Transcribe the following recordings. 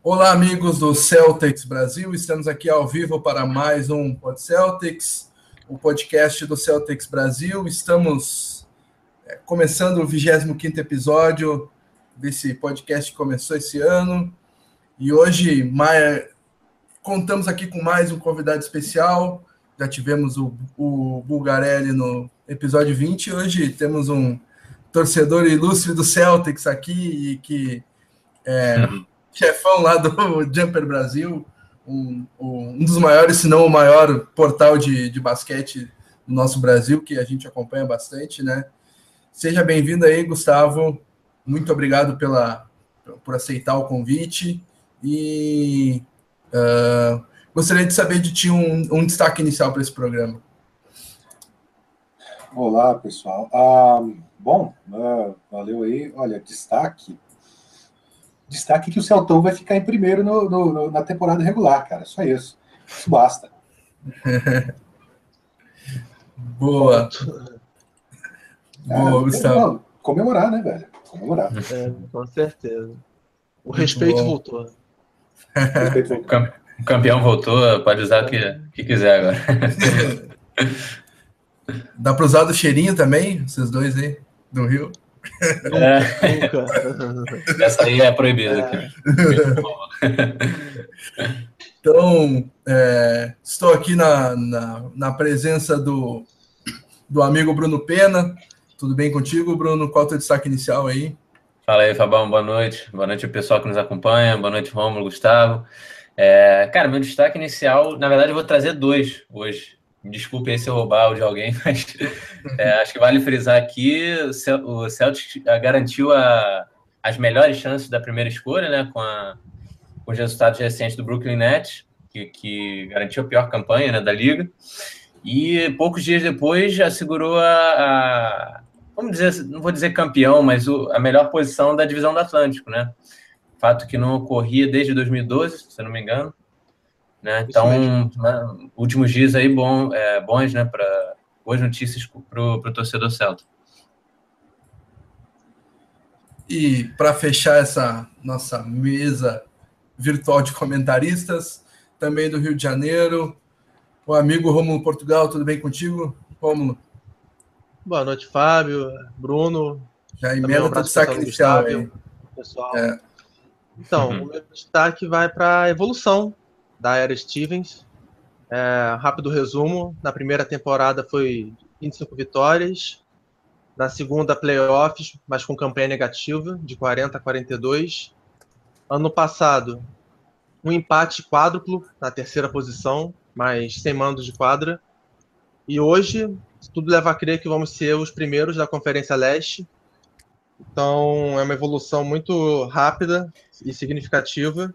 Olá, amigos do Celtics Brasil. Estamos aqui ao vivo para mais um Pod Celtics, o podcast do Celtics Brasil. Estamos é, começando o 25 episódio desse podcast que começou esse ano. E hoje mais, contamos aqui com mais um convidado especial. Já tivemos o, o Bulgarelli no episódio 20. Hoje temos um torcedor ilustre do Celtics aqui e que é, chefão lá do Jumper Brasil, um, um, dos maiores, se não o maior portal de, de basquete do nosso Brasil, que a gente acompanha bastante, né? Seja bem-vindo aí, Gustavo. Muito obrigado pela, por aceitar o convite. E uh, gostaria de saber de ti um, um destaque inicial para esse programa. Olá, pessoal. Ah, bom, uh, valeu aí. Olha, destaque destaque que o Celtão vai ficar em primeiro no, no, no, na temporada regular, cara. Só isso. Isso basta. Boa. Boa, é, Gustavo. Não, comemorar, né, velho? Comemorar. É, com certeza. O respeito voltou. O, respeito voltou. o campeão voltou, pode usar o que, que quiser agora. Dá para usar do cheirinho também, esses dois aí, do Rio? É. Essa aí é proibida aqui. Então, é, estou aqui na, na, na, presença do, do amigo Bruno Pena. Tudo bem contigo, Bruno? Qual é o teu destaque inicial aí? Fala aí, Fabão. Boa noite. Boa noite ao pessoal que nos acompanha. Boa noite, Romulo, Gustavo. É, cara, meu destaque inicial, na verdade, eu vou trazer dois hoje. Desculpe aí se eu roubar o de alguém, mas é, acho que vale frisar aqui: o Celtic garantiu a, as melhores chances da primeira escolha, né? Com, a, com os resultados recentes do Brooklyn Nets, que, que garantiu a pior campanha né, da liga. E poucos dias depois assegurou a, a vamos dizer, não vou dizer campeão, mas o, a melhor posição da divisão do Atlântico, né? Fato que não ocorria desde 2012, se não me engano. Né? Então, né, últimos dias aí bom, é, bons, né, para boas notícias para o torcedor celta. E para fechar essa nossa mesa virtual de comentaristas, também do Rio de Janeiro, o amigo Rômulo Portugal, tudo bem contigo, Rômulo? Boa noite, Fábio, Bruno. Já emenda um destaque inicial aí. Pessoal. É. Então, uhum. o meu destaque vai para a evolução da era Stevens. É, rápido resumo: na primeira temporada foi 25 vitórias, na segunda, playoffs, mas com campanha negativa, de 40 a 42. Ano passado, um empate quádruplo na terceira posição, mas sem mandos de quadra. E hoje, tudo leva a crer que vamos ser os primeiros da Conferência Leste. Então, é uma evolução muito rápida e significativa.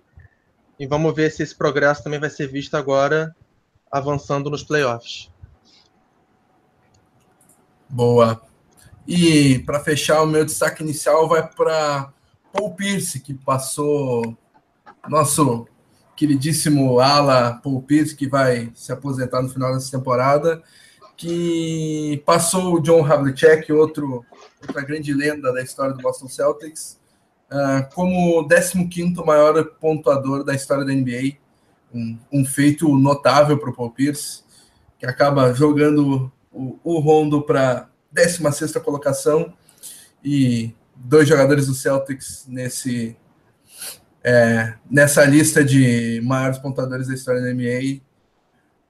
E vamos ver se esse progresso também vai ser visto agora avançando nos playoffs. Boa. E para fechar, o meu destaque inicial vai para Paul Pierce, que passou nosso queridíssimo ala Paul Pierce, que vai se aposentar no final dessa temporada, que passou o John Havlicek, outro, outra grande lenda da história do Boston Celtics, uh, como 15 maior pontuador da história da NBA. Um, um feito notável para o Paul Pierce, que acaba jogando o, o Rondo para 16 colocação e dois jogadores do Celtics nesse é, nessa lista de maiores pontuadores da história da NBA.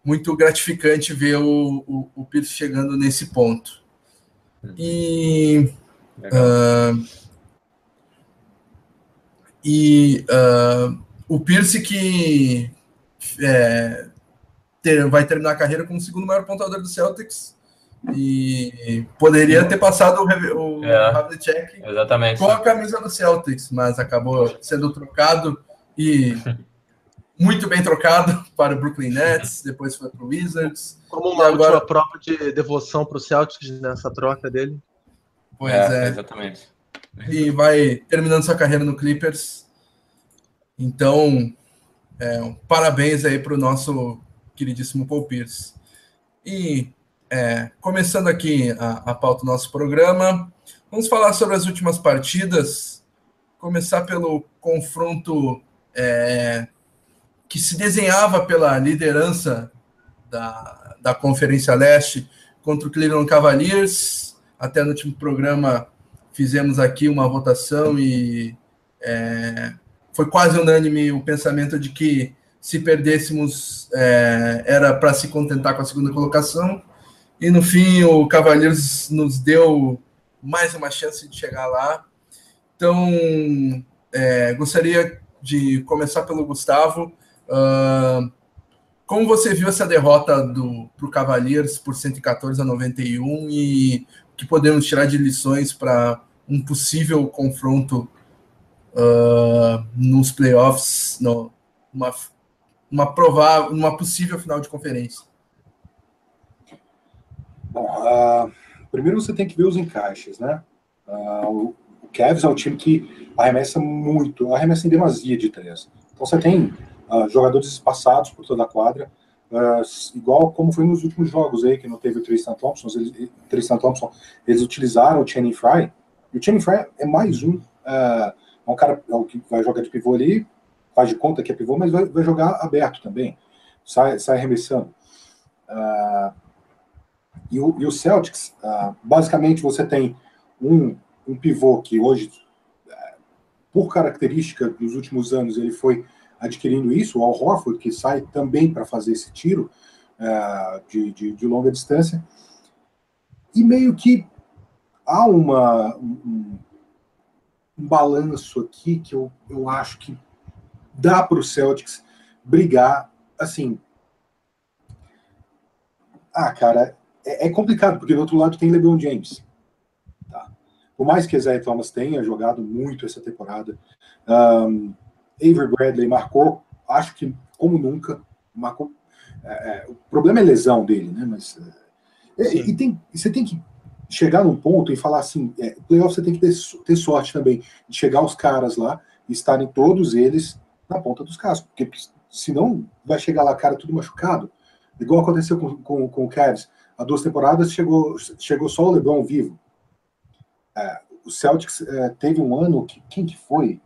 Muito gratificante ver o, o, o Pierce chegando nesse ponto. E uh, e uh, o Pierce que é, ter, vai terminar a carreira como o segundo maior pontuador do Celtics e poderia ter passado o, o é, Havlicek exatamente. com a camisa do Celtics, mas acabou sendo trocado e muito bem trocado para o Brooklyn Nets, depois foi para o Wizards. Como uma agora... prova de devoção para o Celtics nessa troca dele. Pois é, é. Exatamente e vai terminando sua carreira no Clippers. Então, é, um parabéns aí para o nosso queridíssimo Paul Pierce. E é, começando aqui a, a pauta do nosso programa, vamos falar sobre as últimas partidas. Começar pelo confronto é, que se desenhava pela liderança da, da Conferência Leste contra o Cleveland Cavaliers. Até no último programa fizemos aqui uma votação e é, foi quase unânime o pensamento de que se perdêssemos é, era para se contentar com a segunda colocação. E no fim o Cavaliers nos deu mais uma chance de chegar lá. Então é, gostaria de começar pelo Gustavo. Uh, como você viu essa derrota para o Cavaliers por 114 a 91 e o que podemos tirar de lições para um possível confronto uh, nos playoffs, no, uma, uma, provável, uma possível final de conferência? Bom, uh, primeiro você tem que ver os encaixes, né? Uh, o, Cavs é um time que arremessa muito, arremessa em demasia de três. Então você tem uh, jogadores espaçados por toda a quadra, igual como foi nos últimos jogos aí, que não teve o Tristan Thompson, eles, Tristan Thompson, eles utilizaram o Channing Fry, e o Channing Fry é mais um é um cara é o que vai jogar de pivô ali, faz de conta que é pivô, mas vai, vai jogar aberto também, sai, sai arremessando. Uh, e, o, e o Celtics, uh, basicamente você tem um, um pivô que hoje, uh, por característica dos últimos anos, ele foi adquirindo isso, o Al Horford, que sai também para fazer esse tiro de, de, de, longa distância. E meio que há uma, um, um balanço aqui que eu, eu acho que dá para o Celtics brigar, assim. Ah, cara, é, é, complicado, porque do outro lado tem LeBron James. Tá? Por mais que Isaiah Thomas tenha jogado muito essa temporada, um, Avery Bradley marcou, acho que como nunca, marcou. É, é, o problema é lesão dele, né? Mas. É, e, tem, você tem que chegar num ponto e falar assim, é, playoff você tem que ter, ter sorte também de chegar os caras lá e estarem todos eles na ponta dos cascos, porque senão vai chegar lá cara tudo machucado, igual aconteceu com, com, com o Cavs, há duas temporadas chegou, chegou só o LeBron vivo. É, o Celtics é, teve um ano que quem que foi?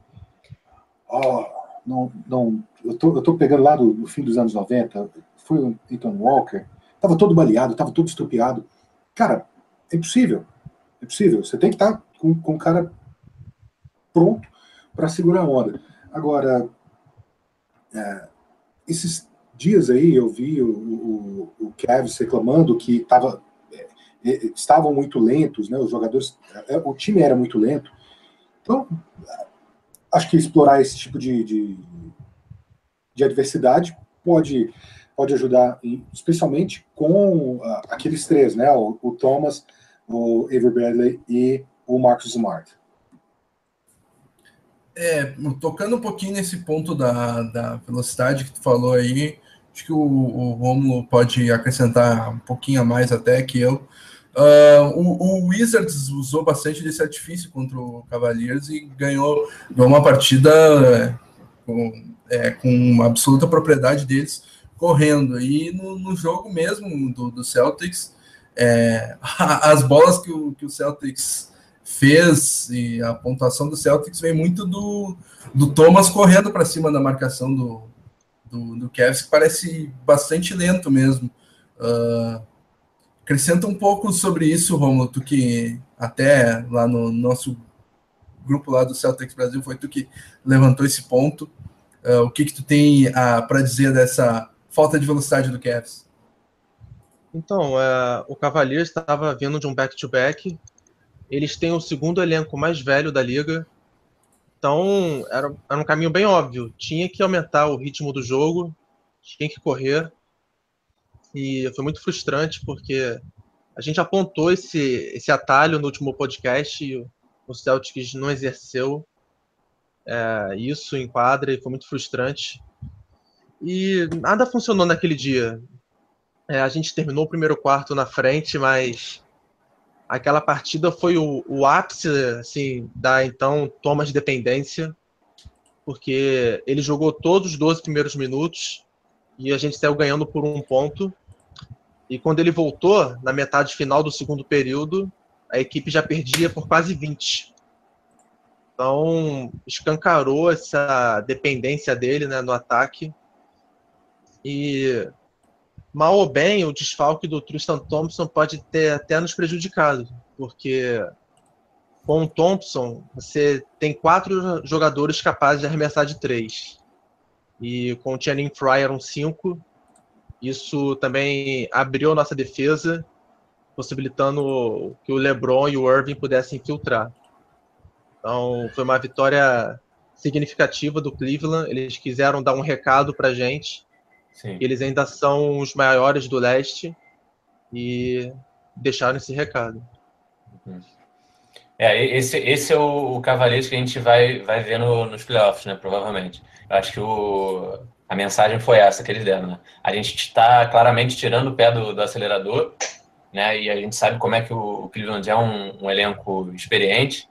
Oh, não, não, eu tô, eu tô pegando lá do, fim dos anos 90, foi o Ethan Walker, tava todo baleado, tava todo estupiado. Cara, é impossível. É possível. Você tem que estar com, com o cara pronto para segurar a onda. Agora, é, esses dias aí eu vi o, o, o Cavs reclamando que tava, é, é, estavam muito lentos, né? Os jogadores, é, o time era muito lento. Então, acho que explorar esse tipo de, de, de adversidade pode, pode ajudar, especialmente com uh, aqueles três, né? O, o Thomas, o Avery Bradley e o Marcus Smart. É, tocando um pouquinho nesse ponto da, da velocidade que tu falou aí, acho que o, o Romulo pode acrescentar um pouquinho a mais até que eu. Uh, o, o, Wizards usou bastante desse artifício contra o Cavaliers e ganhou, uma partida é, com, é, com absoluta propriedade deles correndo. E no, no jogo mesmo do, do Celtics, é, as bolas que o, que o Celtics fez e a pontuação do Celtics vem muito do, do Thomas correndo para cima da marcação do, do, do que parece bastante lento mesmo. Uh, acrescenta um pouco sobre isso, Romulo, tu que até lá no nosso grupo lá do Celtics Brasil foi tu que levantou esse ponto. Uh, o que, que tu tem uh, para dizer dessa falta de velocidade do Cavs? Então, é, o Cavaliers estava vindo de um back-to-back. Eles têm o segundo elenco mais velho da liga. Então, era, era um caminho bem óbvio. Tinha que aumentar o ritmo do jogo, tinha que correr. E foi muito frustrante, porque a gente apontou esse, esse atalho no último podcast e o Celtics não exerceu é, isso em quadra e foi muito frustrante. E nada funcionou naquele dia. É, a gente terminou o primeiro quarto na frente, mas aquela partida foi o, o ápice assim, da então toma de dependência, porque ele jogou todos os 12 primeiros minutos e a gente saiu ganhando por um ponto. E quando ele voltou, na metade final do segundo período, a equipe já perdia por quase 20. Então, escancarou essa dependência dele né, no ataque. E, mal ou bem, o desfalque do Tristan Thompson pode ter até nos prejudicado, porque com o Thompson, você tem quatro jogadores capazes de arremessar de três. E com o Channing Frye eram cinco. Isso também abriu nossa defesa, possibilitando que o LeBron e o Irving pudessem infiltrar. Então, foi uma vitória significativa do Cleveland. Eles quiseram dar um recado para gente. Sim. Eles ainda são os maiores do leste e deixaram esse recado. É, esse, esse é o, o Cavaleiros que a gente vai, vai ver no, nos playoffs, né? Provavelmente. Eu acho que o, a mensagem foi essa que eles deram, né? A gente está claramente tirando o pé do, do, acelerador, né? E a gente sabe como é que o, o Cleveland é um, um elenco experiente.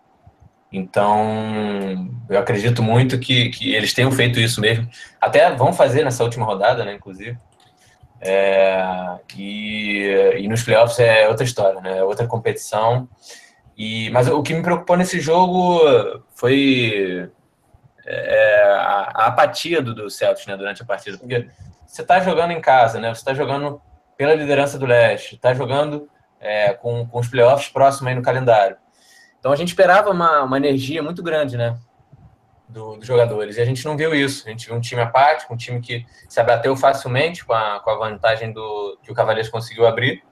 Então, eu acredito muito que, que eles tenham feito isso mesmo. Até vão fazer nessa última rodada, né, inclusive. É, e, e nos playoffs é outra história, né? É outra competição. E, mas o que me preocupou nesse jogo foi é, a, a, apatia do, do Celtics né, durante a partida. Porque você está jogando em casa, né? Você está jogando pela liderança do leste, está jogando é, com, com os playoffs próximos aí no calendário. Então a gente esperava uma, uma energia muito grande, né? Do, dos jogadores. E a gente não viu isso. A gente viu um time apático, um time que se abateu facilmente com a, com a vantagem do, que o Cavaleiros conseguiu abrir.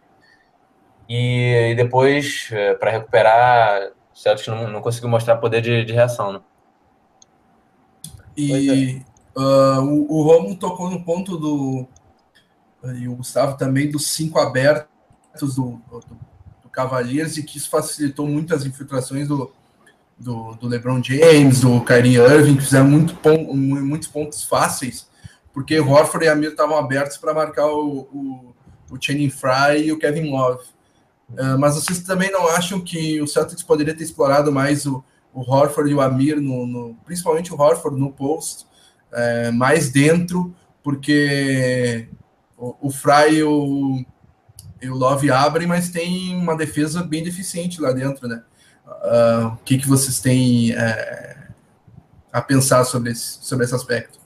E, e depois, é, para recuperar, o Celtics não, não conseguiu mostrar poder de, de reação. Né? E é. uh, o, o Romulo tocou no ponto do. E o Gustavo também, dos cinco abertos do, do Cavaliers e que isso facilitou muitas infiltrações do, do, do, LeBron James, do Kyrie Irving, que fizeram muito pon muitos pontos fáceis, porque Horford e Amir estavam abertos para marcar o, o, o Channing Frye e o Kevin Love. Uh, mas vocês também não acham que o Celtics poderia ter explorado mais o, o Horford e o Amir, no, no principalmente o Horford no post, uh, mais dentro, porque o, o Frye e o, e o Love abrem, mas tem uma defesa bem deficiente lá dentro, né? Uh, o que, que vocês têm é, a pensar sobre esse, sobre esse aspecto?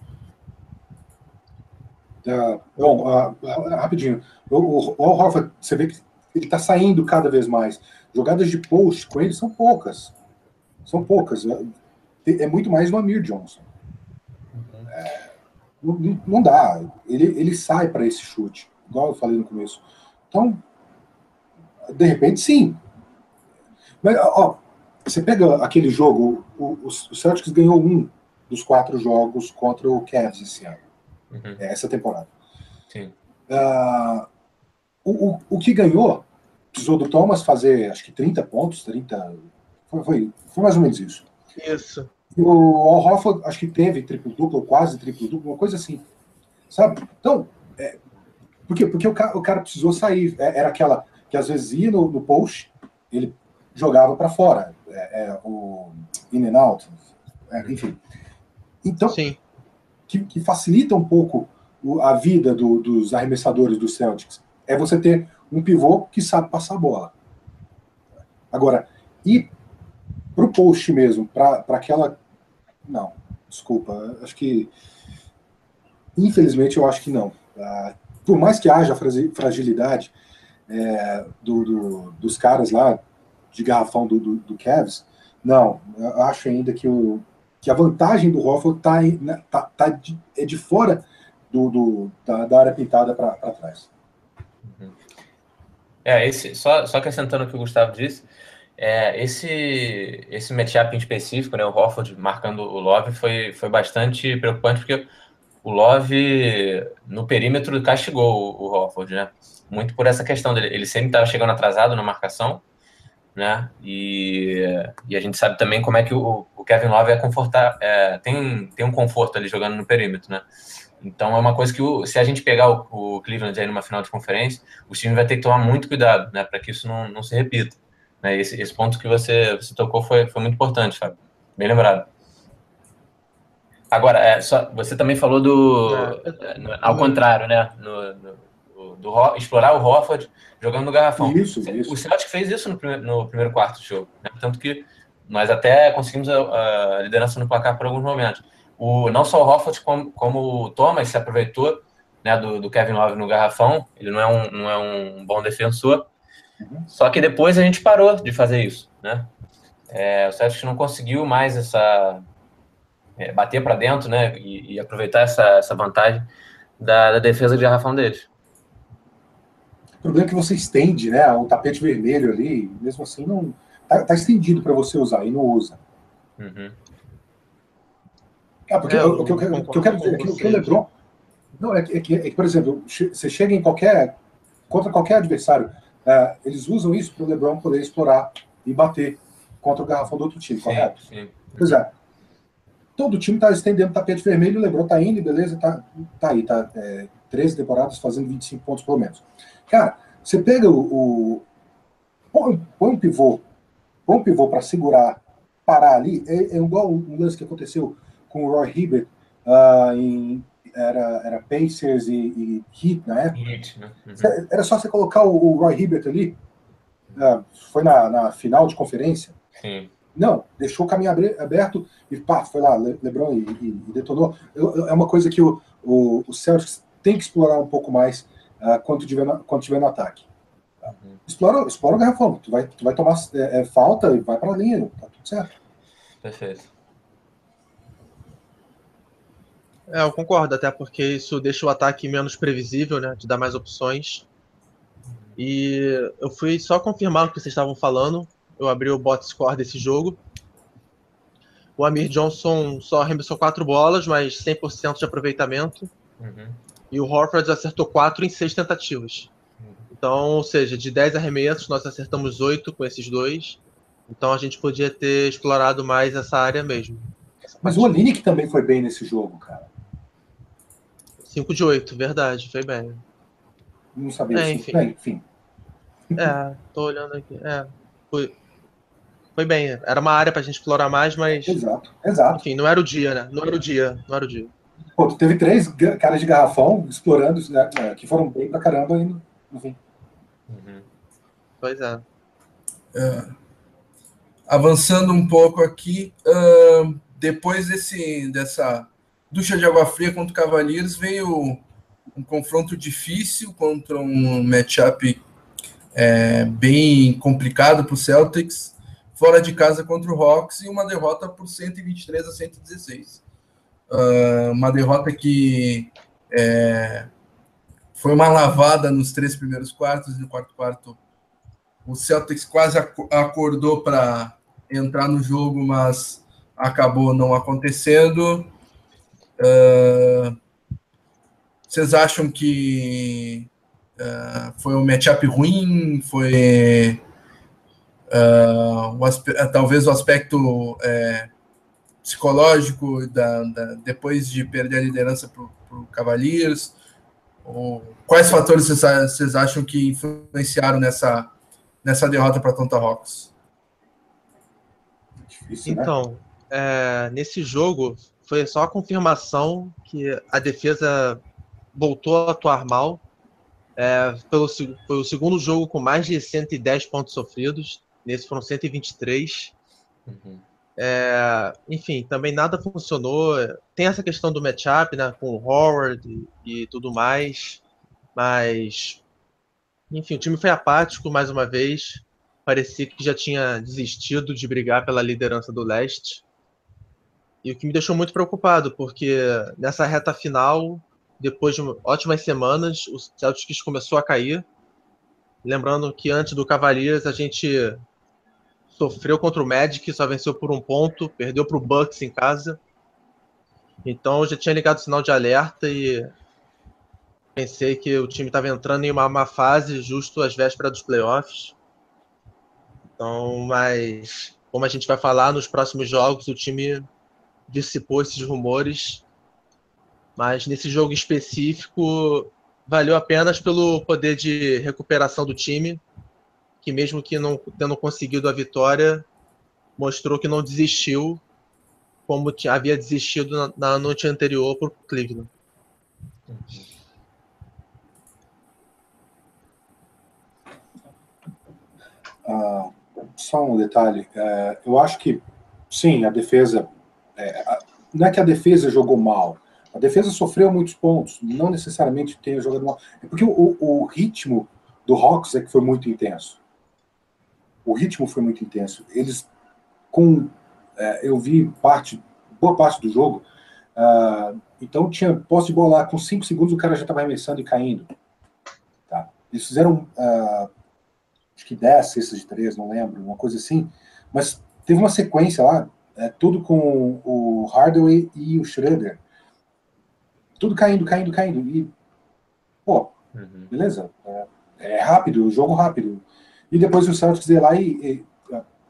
Uh, bom, uh, rapidinho. O, o, o Horford, você vê que ele está saindo cada vez mais. Jogadas de post com ele são poucas. São poucas. É, muito mais no Amir Johnson. É, não, não, dá. Ele, ele sai para esse chute, igual eu falei no começo. Então, de repente, sim. Mas, ó, você pega aquele jogo, o, o, Celtics ganhou um dos quatro jogos contra o Cavs esse ano, uhum. É, essa temporada. Sim. Uh, o, o, o que ganhou, precisou do Thomas fazer, acho que 30 pontos, 30. Foi, foi, foi mais ou menos isso. Isso. O Al Hoffman, acho que teve triplo-duplo, ou quase triplo-duplo, uma coisa assim. Sabe? Então, é, por quê? Porque o cara, o cara precisou sair. É, era aquela que às vezes ia no, no post, ele jogava para fora. É, é, o in and out, é, enfim. Então. Que, que facilita um pouco a vida do, dos arremessadores do Celtics é você ter um pivô que sabe passar a bola. Agora, e para o post mesmo, para aquela. Não, desculpa, acho que. Infelizmente, eu acho que não. Ah, por mais que haja fragilidade é, do, do, dos caras lá de garrafão do, do, do Cavs, não, eu acho ainda que, o, que a vantagem do Hoffman tá, né, tá, tá de, é de fora do, do da, da, área pintada para trás. Uhum. É, esse, só, só acrescentando o que o Gustavo disse, é, esse, esse matchup em específico, né, o Hofford marcando o Love, foi, foi bastante preocupante, porque o Love no perímetro castigou o, Hofford, né? Muito por essa questão dele. Ele sempre estava chegando atrasado na marcação, né? E, e a gente sabe também como é que o, o Kevin Love é confortar, é, tem, tem um conforto ali jogando no perímetro, né? Então é uma coisa que o, se a gente pegar o, o, Cleveland aí numa final de conferência, o time vai ter que tomar muito cuidado, né? Para que isso não, não se repita. Né? Esse, esse ponto que você, você tocou foi, foi muito importante, Fábio. Bem lembrado. Agora, é, só, você também falou do. É, no, ao contrário, né? No, no, do, explorar o Hofford jogando no garrafão. Isso, isso. O Celtic fez isso no primeiro, no primeiro quarto do jogo. Né? Tanto que nós até conseguimos a, a, liderança no placar por alguns momentos. O, não só o Hofford, como, como o Thomas se aproveitou né, do, do, Kevin Love no garrafão, ele não é um, não é um bom defensor, uhum. só que depois a gente parou de fazer isso, né? É, o Celtics não conseguiu mais essa é, bater para dentro, né, e, e, aproveitar essa, essa vantagem da, da defesa de garrafão deles. O problema é que você estende, né, o tapete vermelho ali, mesmo assim não tá, tá estendido para você usar e não usa. Uhum. Ah, porque é, o, que eu, o que eu quero dizer é que, que o LeBron não é que, é que, é que, por exemplo, você chega em qualquer contra qualquer adversário, é, eles usam isso para o LeBron poder explorar e bater contra o garrafão do outro time, sim, correto? Sim. Pois é. Todo time está estendendo tapete vermelho, o LeBron está indo, beleza, tá, tá aí, tá é, 13 temporadas fazendo 25 pontos pelo menos. Cara, você pega o. o põe, põe um pivô, põe um pivô para segurar, parar ali, é, é igual um lance que aconteceu com o Roy Hibbert uh, em era, era Pacers e, e Heat na época. Heat, né? uhum. Era só você colocar o, o Roy Hibbert ali. Uh, foi na, na, final de conferência. Sim. Não, deixou o caminho aberto e pá, foi lá, LeBron e, e, e detonou. É uma coisa que o, o, o Celtics tem que explorar um pouco mais uh, quando, tiver no, quando tiver no ataque. Uhum. Explora, explora o garrafão. Tu vai, tu vai tomar é, é, falta e vai para a linha, tá tudo certo. Perfeito. É, eu concordo, até porque isso deixa o ataque menos previsível, né? Te dá mais opções. E eu fui só confirmar o que vocês estavam falando. Eu abri o bot score desse jogo. O Amir Johnson só arremessou quatro bolas, mas 100% de aproveitamento. Uhum. E o Horford acertou quatro em seis tentativas. Uhum. Então, ou seja, de 10 arremessos, nós acertamos oito com esses dois. Então a gente podia ter explorado mais essa área mesmo. Mas o Olinick também foi bem nesse jogo, cara. 5 de 8, verdade, foi bem. Não sabia é, enfim. Bem, enfim. É, tô olhando aqui. É, foi, foi bem. Era uma área pra gente explorar mais, mas. Exato, exato. Enfim, não era o dia, né? Não era o dia, não era o dia. Pô, tu teve três caras de garrafão explorando, né, é, que foram bem pra caramba ainda, enfim. Uhum. Pois é. é. Avançando um pouco aqui, uh, depois desse, dessa ducha de água fria contra o Cavaliers veio um confronto difícil contra um matchup é, bem complicado para o Celtics, fora de casa contra o Hawks e uma derrota por 123 a 116. Uh, uma derrota que é, foi uma lavada nos três primeiros quartos e no quarto quarto o Celtics quase acordou para entrar no jogo, mas acabou não acontecendo. Uh, vocês acham que uh, foi um matchup ruim? Foi uh, o talvez o aspecto é, psicológico da, da, depois de perder a liderança para o Cavaliers? Ou, quais fatores vocês acham que influenciaram nessa, nessa derrota para Atlanta Hawks? Difícil, né? então, é, nesse jogo foi só a confirmação que a defesa voltou a atuar mal. É, pelo, foi o segundo jogo com mais de 110 pontos sofridos. Nesse foram 123. Uhum. É, enfim, também nada funcionou. Tem essa questão do matchup né, com o Howard e, e tudo mais. Mas, enfim, o time foi apático mais uma vez. Parecia que já tinha desistido de brigar pela liderança do leste. E o que me deixou muito preocupado, porque nessa reta final, depois de ótimas semanas, o Celtics começou a cair. Lembrando que antes do Cavaliers a gente sofreu contra o Magic, só venceu por um ponto, perdeu para o Bucks em casa. Então eu já tinha ligado o sinal de alerta e pensei que o time estava entrando em uma má fase justo às vésperas dos playoffs. Então, mas como a gente vai falar nos próximos jogos, o time dissipou esses rumores, mas nesse jogo específico valeu apenas pelo poder de recuperação do time, que mesmo que não tendo conseguido a vitória, mostrou que não desistiu como havia desistido na, na noite anterior por Cleveland. Ah, só um detalhe. É, eu acho que, sim, a defesa. É, não é que a defesa jogou mal. A defesa sofreu muitos pontos. Não necessariamente tenha jogado mal. É porque o, o ritmo do Hawks é que foi muito intenso. O ritmo foi muito intenso. Eles, com. É, eu vi parte, boa parte do jogo. Uh, então tinha posse de bola lá, com 5 segundos o cara já estava arremessando e caindo. Tá? Eles fizeram. Uh, acho que 10 cestas de 3, não lembro, uma coisa assim. Mas teve uma sequência lá, é, tudo com o Hardaway e o Schroeder. Tudo caindo, caindo, caindo. E, pô, uhum. beleza. É, é, rápido, jogo rápido. E depois o Celtics ia lá e, e,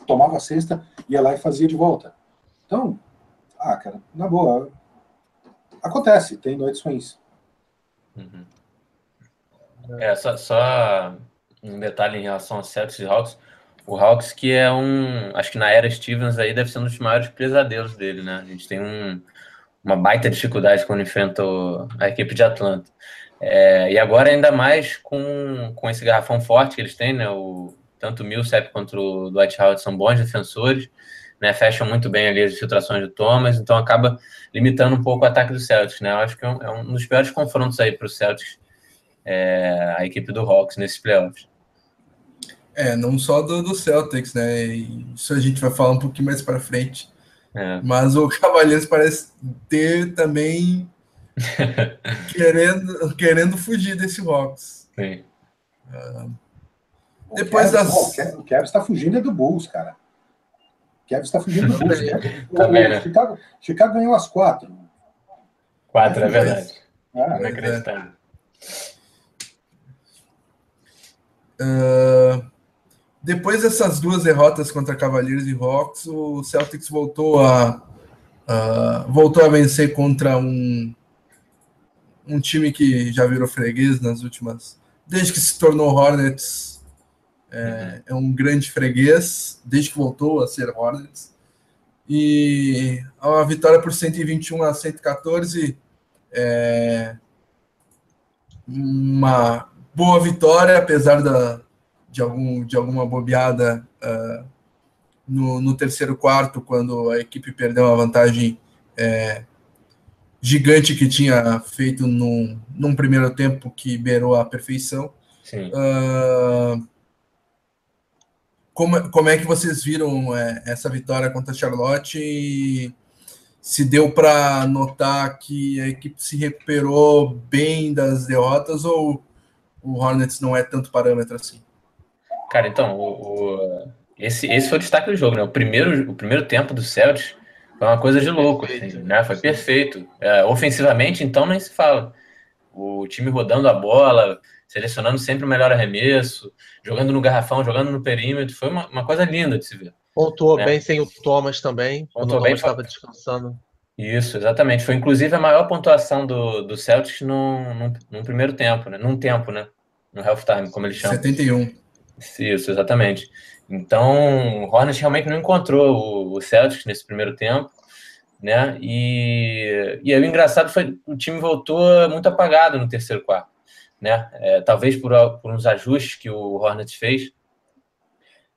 tomava a cesta, ia lá e fazia de volta. Então, ah, cara, na boa. Acontece, tem noites ruins. Uhum. É, só, só um detalhe em relação ao Celtics e Hawks. O Hawks que é um, acho que na era Stevens aí deve ser um dos maiores pesadelos dele, né? A gente tem um, uma baita dificuldade quando enfrenta a equipe de Atlanta. É, e agora ainda mais com, com esse garrafão forte que eles têm, né? O, tanto o Millsap quanto o Dwight Howard são bons defensores, né? Fecham muito bem ali as infiltrações do Thomas, então acaba limitando um pouco o ataque do Celtics, né? Eu acho que é um, é um dos piores confrontos aí para o Celtics é, a equipe do Hawks nesses playoffs. É, não só do, do Celtics, né? Isso a gente vai falar um pouquinho mais para frente. É. Mas o Cavaleiros parece ter também querendo, querendo fugir desse Hawks. Sim. Uh, depois das. O Kevin está fugindo é do Bulls, cara. O Kevin está fugindo do Bulls. Também, o, né? Chicago, Chicago ganhou as quatro. Quatro, é verdade. Ah, Inacreditável. Uh, depois dessas duas derrotas contra Cavaliers e Hawks, o Celtics voltou a, uh, voltou a vencer contra um, um time que já virou freguês nas últimas. Desde que se tornou Hornets, é, é um grande freguês, desde que voltou a ser Hornets. E a vitória por 121 a 114 é uma boa vitória, apesar da, de, algum, de alguma bobeada uh, no, no, terceiro quarto, quando a equipe perdeu a vantagem é, gigante que tinha feito num, num primeiro tempo que beirou a perfeição. Uh, como, como é que vocês viram é, essa vitória contra a Charlotte e se deu para notar que a equipe se recuperou bem das derrotas ou o Hornets não é tanto parâmetro assim. Cara, então, o, o, esse, esse foi o destaque do jogo, né? O primeiro, o primeiro tempo do Celtics foi uma coisa de louco, assim, né? Foi perfeito. É, ofensivamente, então, nem se fala. O time rodando a bola, selecionando sempre o melhor arremesso, jogando no garrafão, jogando no perímetro. Foi uma, uma coisa linda de se ver. Pontuou né? bem sem o Thomas também. Pontuou bem. estava descansando. Isso, exatamente. Foi inclusive a maior pontuação do, do Celtics num, num, num primeiro tempo, né? Num tempo, né? No halftime, como eles chamam. 71. Isso, exatamente. Então, o Hornets realmente não encontrou o, Celtics nesse primeiro tempo, né? E, e aí, o engraçado foi o time voltou muito apagado no terceiro quarto, né? É, talvez por, por uns ajustes que o Hornets fez,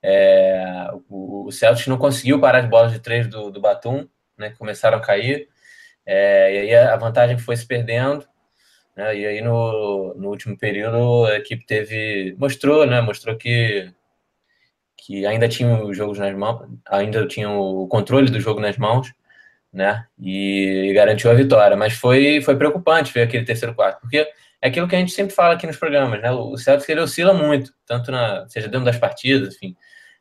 é, o, o Celtics não conseguiu parar de bolas de três do, do Batum, né, que começaram a cair, é, e aí a vantagem foi se perdendo, né, e aí no, no último período a equipe teve, mostrou, né, mostrou que, que ainda tinha os jogos nas mãos, ainda tinha o controle do jogo nas mãos, né, e, e garantiu a vitória, mas foi, foi preocupante ver aquele terceiro quarto, porque é aquilo que a gente sempre fala aqui nos programas, né, o Celtics ele oscila muito, tanto na, seja dentro das partidas, enfim,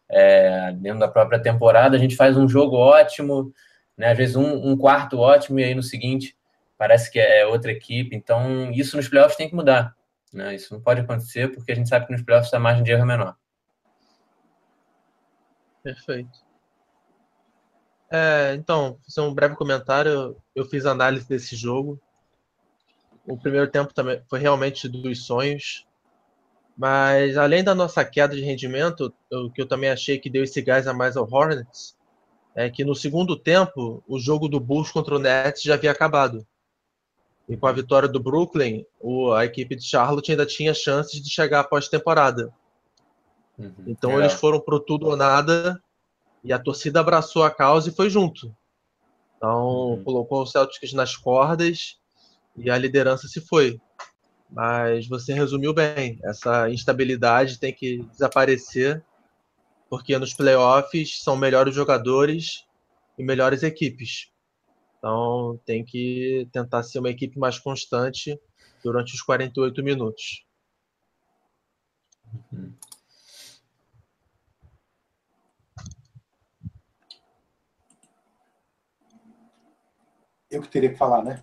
é, dentro da própria temporada, a gente faz um jogo ótimo, né? Às vezes um, um quarto ótimo e aí no seguinte parece que é outra equipe. Então, isso nos playoffs tem que mudar. Né? Isso não pode acontecer porque a gente sabe que nos playoffs a margem de erro é menor. Perfeito. É, então, fazer um breve comentário. Eu fiz análise desse jogo. O primeiro tempo também foi realmente dos sonhos. Mas além da nossa queda de rendimento, o que eu também achei que deu esse gás a mais ao Hornets é que no segundo tempo o jogo do Bulls contra o Nets já havia acabado. E com a vitória do Brooklyn, a equipe de Charlotte ainda tinha chances de chegar à pós-temporada. Uhum. Então eles foram pro tudo ou nada e a torcida abraçou a causa e foi junto. Então uhum. colocou o Celtics nas cordas e a liderança se foi. Mas você resumiu bem. Essa instabilidade tem que desaparecer, porque nos playoffs são melhores jogadores e melhores equipes. Então tem que tentar ser uma equipe mais constante durante os 48 minutos. Eu que teria que falar, né?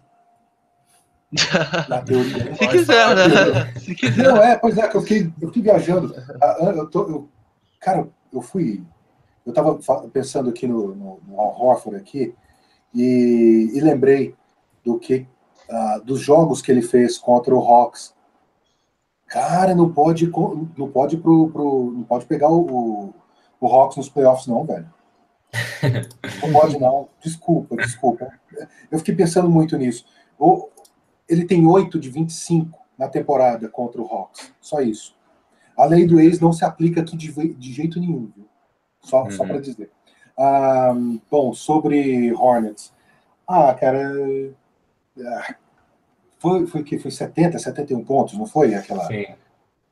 Na teoria. Né? Se quiser, né? Se quiser. Não, é, pois é, que eu fiquei, eu fiquei viajando. Ah, ah, eu tô, eu, cara, eu fui. Eu estava pensando aqui no, no, no Al Horford aqui e, e lembrei do que uh, dos jogos que ele fez contra o Hawks. Cara, não pode não pode pro, pro não pode pegar o, o, o Hawks nos playoffs não, velho. Não pode não. Desculpa, desculpa. Eu fiquei pensando muito nisso. O, ele tem 8 de 25 na temporada contra o Hawks. Só isso. A lei do ex não se aplica aqui de, de jeito nenhum, viu? Só, uhum. só para dizer. Ah, bom, sobre Hornets. Ah, cara. Ah, foi, foi que foi 70, 71 pontos, não foi? Aquela, Sim.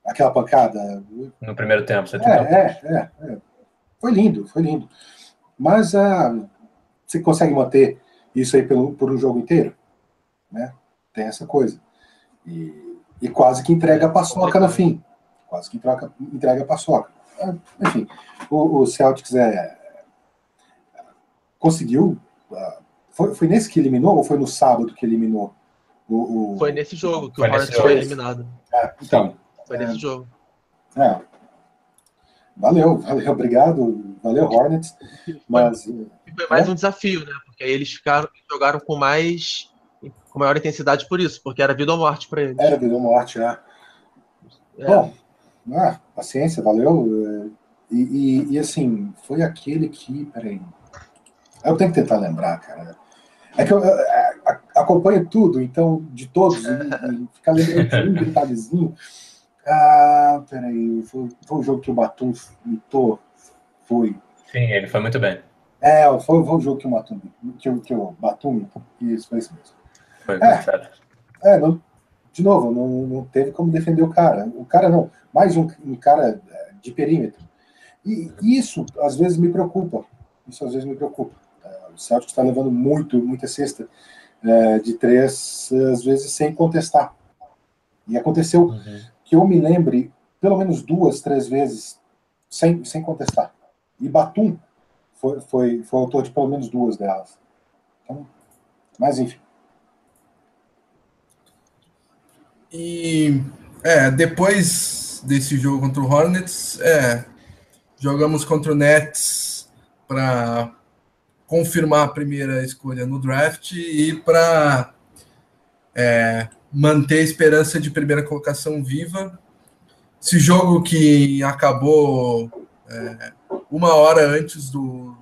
aquela pancada. No primeiro tempo, 70 é, é, é, é, Foi lindo, foi lindo. Mas ah, você consegue manter isso aí pelo, por um jogo inteiro? Né? Tem essa coisa. E, e quase que entrega a paçoca no fim. Quase que entrega, entrega a paçoca. Ah, enfim, o, o Celtics é, conseguiu. Uh, foi, foi nesse que eliminou ou foi no sábado que eliminou? O, o... Foi nesse jogo que foi o Hornets foi eliminado. É, então. Foi nesse é, jogo. É. Valeu, valeu, obrigado, valeu Hornets. Mas foi mais é? um desafio, né? Porque aí eles ficaram jogaram com mais com maior intensidade por isso, porque era vida ou morte para eles. Era vida ou morte, é. é. Bom, ah, paciência, valeu. E, e, e, assim, foi aquele que, peraí, eu tenho que tentar lembrar, cara. É que eu, eu, eu acompanho tudo, então, de todos, e, e ficar lembrando de um detalhezinho. Ah, peraí, foi, foi um jogo que o Batum imitou. Foi. Sim, ele foi muito bem. É, foi, foi um jogo que o Batum, que, que o Batum, isso, foi isso mesmo. Foi é, é não, de novo, não, não teve como defender o cara. O cara não, mais um, um cara é, de perímetro. E isso, às vezes, me preocupa. Isso, às vezes, me preocupa. O Celtic está levando muito, muita cesta é, de três, às vezes sem contestar. E aconteceu uhum. que eu me lembre pelo menos duas, três vezes sem, sem contestar. E Batum foi, foi, foi autor de pelo menos duas delas. Então, mas enfim. E é, depois desse jogo contra o Hornets, é, jogamos contra o Nets para confirmar a primeira escolha no draft e para é, manter a esperança de primeira colocação viva. Esse jogo que acabou é, uma hora antes do,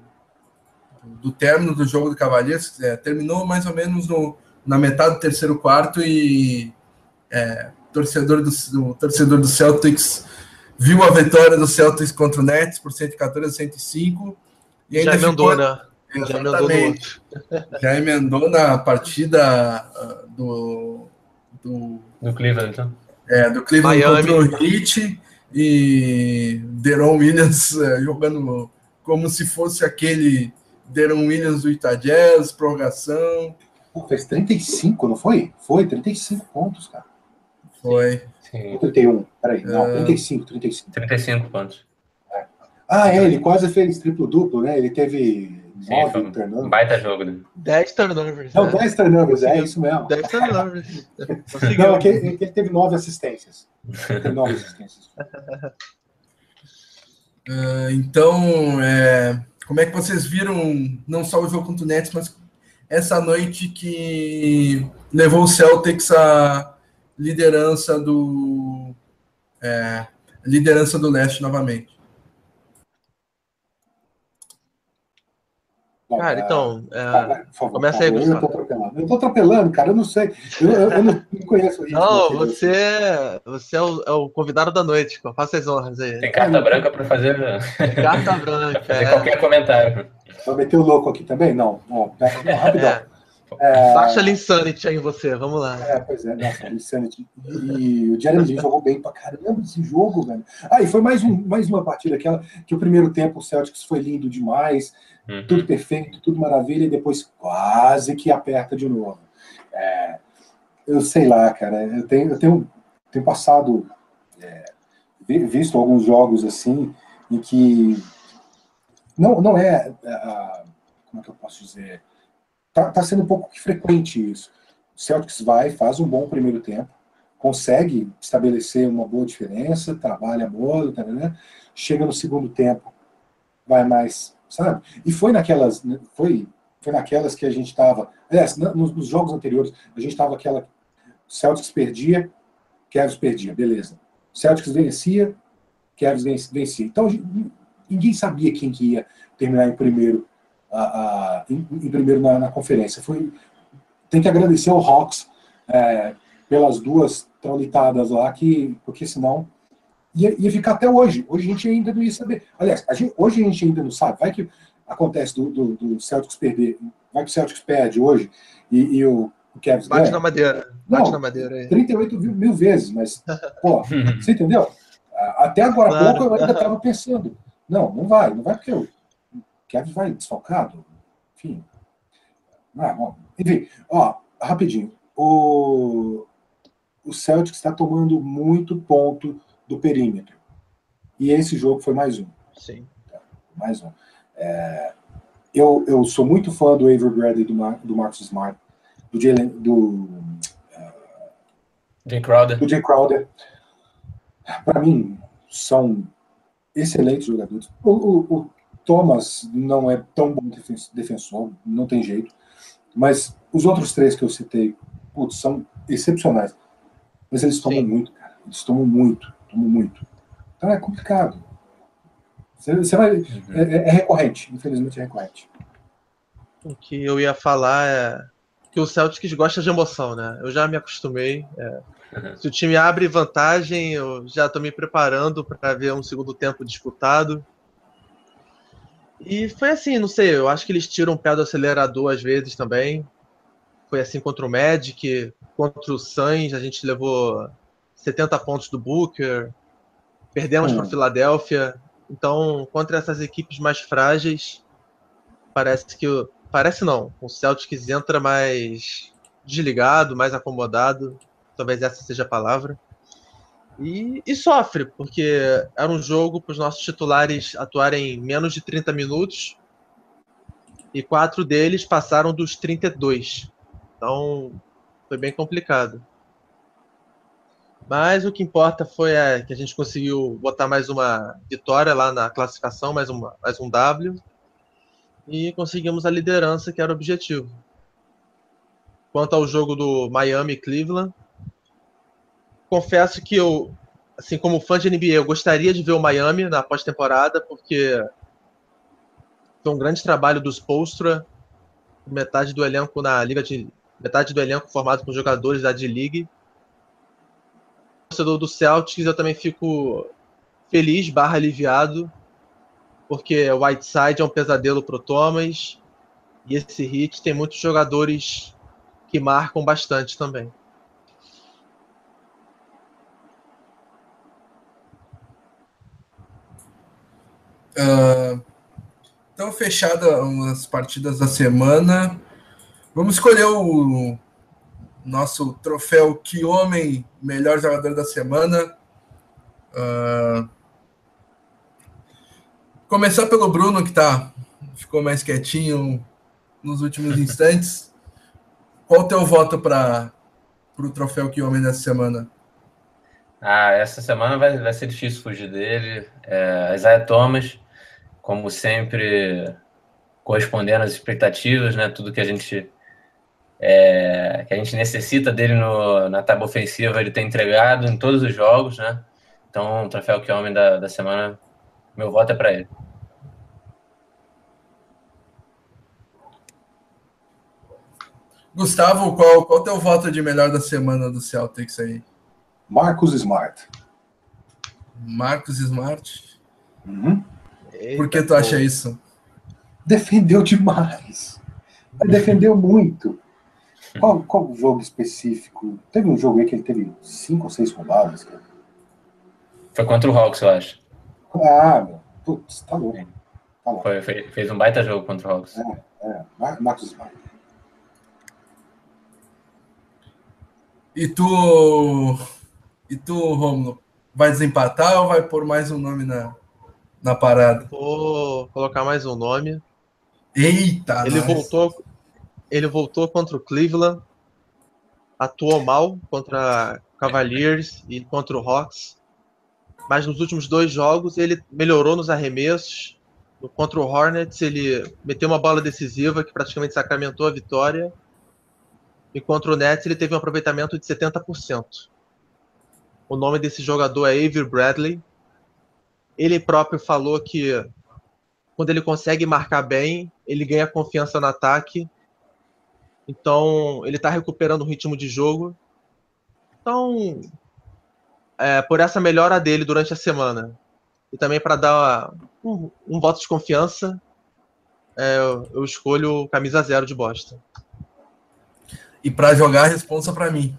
do término do jogo do Cavaleiros, é, terminou mais ou menos no, na metade do terceiro quarto e é, torcedor, do, do, torcedor do Celtics viu a vitória do Celtics contra o Nets por 114 a 105 e ainda Já ficou, né? Já emendou. Já emendou na partida uh, do, do. Do Cleveland, então. É, do Cleveland Miami. contra o Heat e Deron Williams uh, jogando como se fosse aquele Deron Williams do Jazz, prorrogação. Pô, fez 35, não foi? Foi, 35 pontos, cara. Foi. Sim. 31, peraí, não, 35, 35. 35 pontos. É. Ah, é, ele quase fez triplo-duplo, né? Ele teve Sim, um turnovers. baita jogo, né? 10 turnovers. Não, 10 turnovers, é isso mesmo. 10 turnovers. Não, é ele teve 9 assistências. teve 9 assistências. Uh, então, é, como é que vocês viram não só o jogo contra o Nets, mas essa noite que levou o Celtics à liderança do é, liderança do leste novamente? Cara, então, é... favor, começa aí, Gustavo. Eu tô atropelando. Eu tô atropelando, cara, eu não sei. Eu, eu, eu não, conheço o ritmo. Não, você, você é o, é, o, convidado da noite, faça as honras aí. Tem carta branca para fazer. Tem carta branca. fazer é. qualquer comentário. Vai meter o louco aqui também? Não, não, não rapidão. É. É... Baixa a Insanity aí em você, vamos lá. É, pois é, nossa, Insanity. E o Jeremy Lin jogou bem pra caramba esse jogo, velho. Ah, e foi mais, um, mais uma partida aquela que o primeiro tempo o Celtics foi lindo demais, uhum. tudo perfeito, tudo maravilha, e depois quase que aperta de novo. É, eu sei lá, cara, eu tenho, eu tenho, tenho passado, é, visto alguns jogos assim, em que não, não é, é como é que eu posso dizer tá, tá sendo um pouco frequente isso. O Celtics vai, faz um bom primeiro tempo, consegue estabelecer uma boa diferença, trabalha a bola, tá, né? chega no segundo tempo, vai mais, sabe? E foi naquelas, né, foi, foi naquelas que a gente estava, aliás, nos, nos, jogos anteriores, a gente estava aquela, Celtics perdia, Cavs perdia, beleza. Celtics vencia, Cavs vencia. Então, ninguém sabia quem que ia terminar em primeiro a, a, em, em, primeiro na, na, conferência. Foi, tem que agradecer ao Hawks é, pelas duas traulitadas lá, que, porque senão ia, ia, ficar até hoje. Hoje a gente ainda não ia saber. Aliás, a gente, hoje a gente ainda não sabe. Vai que acontece do, do, do Celtics perder, vai que o Celtics perde hoje e, e o, o Cavs Bate ganha. na madeira. Bate não, na madeira aí. 38 mil, mil vezes, mas, pô, você entendeu? Até agora claro. pouco eu ainda estava pensando. Não, não vai, não vai porque eu Kevin vai desfalcado, enfim. Ah, bom. Enfim, ó, rapidinho. O, o Celtic está tomando muito ponto do perímetro. E esse jogo foi mais um. Sim. Mais um. É, eu, eu sou muito fã do Avery Bradley do, Mar, do Marcus Smart, do Jalen, do uh, Jay Crowder. Do Jay Crowder. Para mim, são excelentes jogadores. O, o, o Thomas não é tão bom defensor, não tem jeito. Mas os outros três que eu citei, putz, são excepcionais. Mas eles tomam Sim. muito, cara. Eles tomam muito, tomam muito. Então é complicado. Você, você vai, uhum. é, é, recorrente, infelizmente é recorrente. O que eu ia falar é que o Celtics gosta de emoção, né? Eu já me acostumei. É, uhum. Se o time abre vantagem, eu já estou me preparando para ver um segundo tempo disputado. E foi assim, não sei, eu acho que eles tiram o pé do acelerador às vezes também. Foi assim contra o Magic, contra o Suns, a gente levou 70 pontos do Booker, perdemos hum. para Filadélfia. Então, contra essas equipes mais frágeis, parece que parece não, o Celtics entra mais desligado, mais acomodado, talvez essa seja a palavra. E, e, sofre, porque era um jogo para os nossos titulares atuarem menos de 30 minutos e quatro deles passaram dos 32. Então foi bem complicado. Mas o que importa foi a, que a gente conseguiu botar mais uma vitória lá na classificação, mais, uma, mais um W, e conseguimos a liderança, que era o objetivo. Quanto ao jogo do Miami e Cleveland, confesso que eu, assim, como fã de NBA, eu gostaria de ver o Miami na pós-temporada, porque foi um grande trabalho dos Postra, metade do elenco na Liga de. metade do elenco formado por jogadores da D-League. Torcedor do Celtics, eu também fico feliz barra aliviado, porque o Whiteside é um pesadelo pro Thomas, e esse hit tem muitos jogadores que marcam bastante também. Uh, então, fechada as partidas da semana, vamos escolher o nosso troféu Que Homem Melhor Jogador da Semana. Uh, começar pelo Bruno, que tá, ficou mais quietinho nos últimos instantes. Qual o teu voto para o troféu Que Homem dessa semana? Ah, essa semana vai, vai ser difícil fugir dele. É, Isaiah Thomas como sempre, correspondendo às expectativas, né? Tudo que a gente é, que a gente necessita dele no, na tábua ofensiva, ele tem entregado em todos os jogos, né? Então, o troféu que é homem da, da semana, meu voto é para ele. Gustavo, qual qual teu voto de melhor da semana do Celtics aí? Marcos Smart. Marcos Smart. Uhum. Por que tu acha isso? Defendeu demais. Defendeu muito. Qual, qual jogo específico? Teve um jogo aí que ele teve cinco ou seis roubadas. Cara. Foi contra o Hawks, eu acho. Ah, meu. Putz, tá louco. Tá louco. Foi, foi- fez um baita jogo contra o Hawks. É, Mar- Marcos Smart. E tu, e tu, Romulo, vai desempatar ou vai pôr mais um nome na, na parada? Vou colocar mais um nome. Eita! Ele nós. voltou, ele voltou contra o Cleveland, atuou mal contra Cavaliers e contra o Hawks, mas nos últimos dois jogos ele melhorou nos arremessos. Contra o Hornets ele meteu uma bola decisiva que praticamente sacramentou a vitória. E contra o Nets ele teve um aproveitamento de 70%. O nome desse jogador é Avery Bradley. Ele próprio falou que quando ele consegue marcar bem, ele ganha confiança no ataque. Então, ele está recuperando o ritmo de jogo. Então, é, por essa melhora dele durante a semana, e também para dar um, um voto de confiança, é, eu, eu escolho camisa zero de Boston. E pra jogar, a responsa pra mim.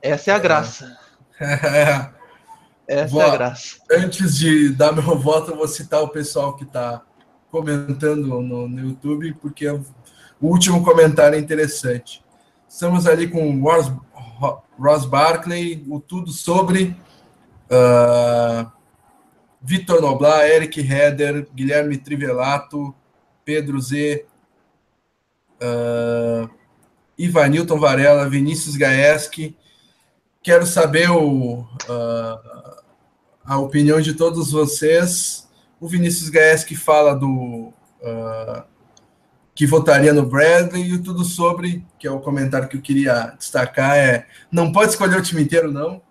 Essa é a graça. Essa Vou- é a graça. Antes de dar meu voto, eu vou citar o pessoal que está comentando no, no YouTube, porque o último comentário é interessante. Estamos ali com Ross, Ro- Ross Barkley, o tudo sobre ah, Vitor Noblar, Eric Heder, Guilherme Trivelato, Pedro Z, ah, Ivanilton Varela, Vinícius Gaeski. Quero saber o, ah, a opinião de todos vocês. O Vinícius Gaeski fala do ah, que votaria no Bradley e o tudo sobre, que é o comentário que eu queria destacar, é não pode escolher o time inteiro, não.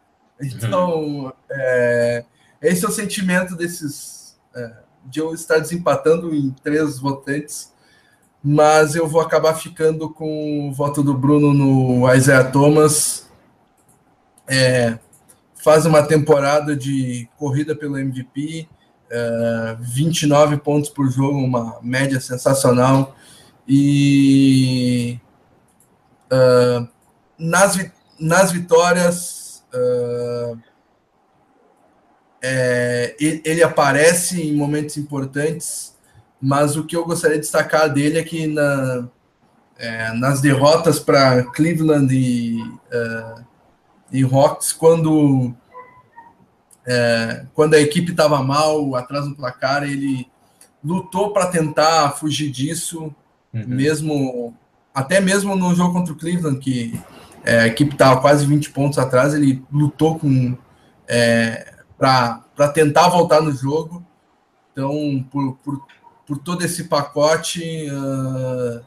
Então, é, esse é o sentimento desses é, de eu estar desempatando em três votantes, mas eu vou acabar ficando com o voto do Bruno no Isaiah Thomas. É, faz uma temporada de corrida pelo MVP, é, 29 pontos por jogo, uma média sensacional. E ah, nas, nas vitórias, ah, é, ele, aparece em momentos importantes, mas o que eu gostaria de destacar dele é que na, é, nas derrotas para Cleveland e, ah, e Hawks, quando é, quando a equipe estava mal, atrás do placar, ele lutou para tentar fugir disso, Uhum. mesmo até mesmo no jogo contra o Cleveland, que é, a equipe estava quase 20 pontos atrás, ele lutou com é, para tentar voltar no jogo. Então, por, por, por todo esse pacote, uh,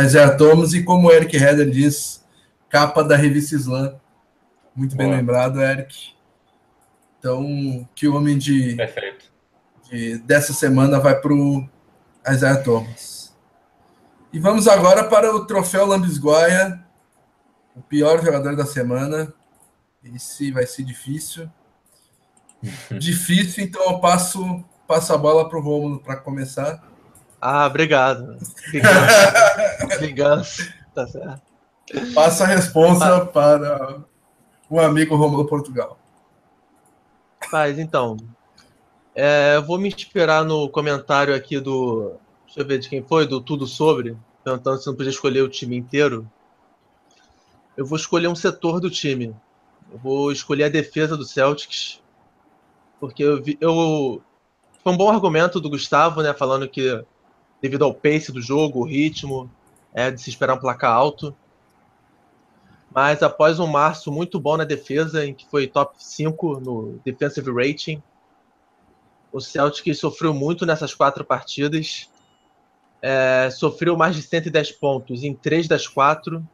Isaiah Thomas e como o Eric Heder diz, capa da revista Slam. Muito bem Boa. lembrado, Eric. Então, que o homem de, Perfeito. de- dessa semana vai para o Isaiah Thomas. E vamos agora para o troféu Lambisgoia, o pior jogador da semana. Esse vai ser difícil. difícil, então eu passo, passo a bola para o Romulo para começar. Ah, obrigado. Vingança. Vingança. Tá certo. Passa a responsa para o amigo Romulo Portugal. Faz, então. É, eu vou me inspirar no comentário aqui do. Deixa eu ver de quem foi, do Tudo Sobre, perguntando se não podia escolher o time inteiro. Eu vou escolher um setor do time. Eu vou escolher a defesa do Celtics. Porque eu vi. Eu, foi um bom argumento do Gustavo, né? Falando que devido ao pace do jogo, o ritmo, é de se esperar um placar alto. Mas após um março muito bom na defesa, em que foi top 5 no defensive rating, o Celtic sofreu muito nessas quatro partidas. É, sofreu mais de 110 pontos em três das quatro.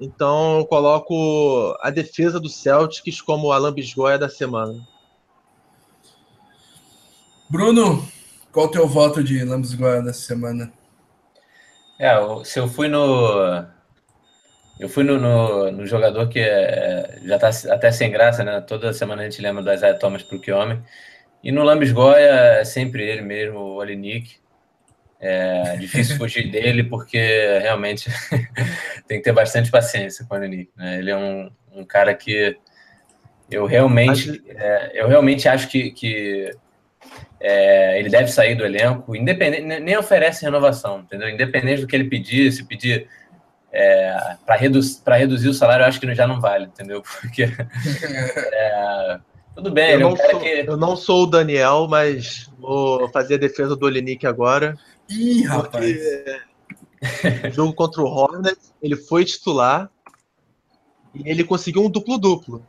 Então eu coloco a defesa do Celtics como a lambisgoia da semana. Bruno, qual o teu voto de Lambisgoia dessa semana? É, se eu fui no. Eu fui no, no, no jogador que é, já tá até sem graça, né? Toda semana a gente lembra do Isaiah Thomas pro que homem. E no Lambisgoia é sempre ele mesmo, o Olinik. É difícil fugir dele, porque realmente tem que ter bastante paciência com o Olinik. Né? Ele é um, um cara que eu realmente, é, eu realmente acho que, que é, ele deve sair do elenco, independente, nem oferece renovação, entendeu? Independente do que ele pedir, se pedir é, para redu reduzir o salário, eu acho que já não vale, entendeu? Porque é, tudo bem, eu, é um sou, que... eu não sou o Daniel, mas vou fazer a defesa do Olinick agora. Ih, rapaz! jogo contra o Hornets, ele foi titular e ele conseguiu um duplo-duplo.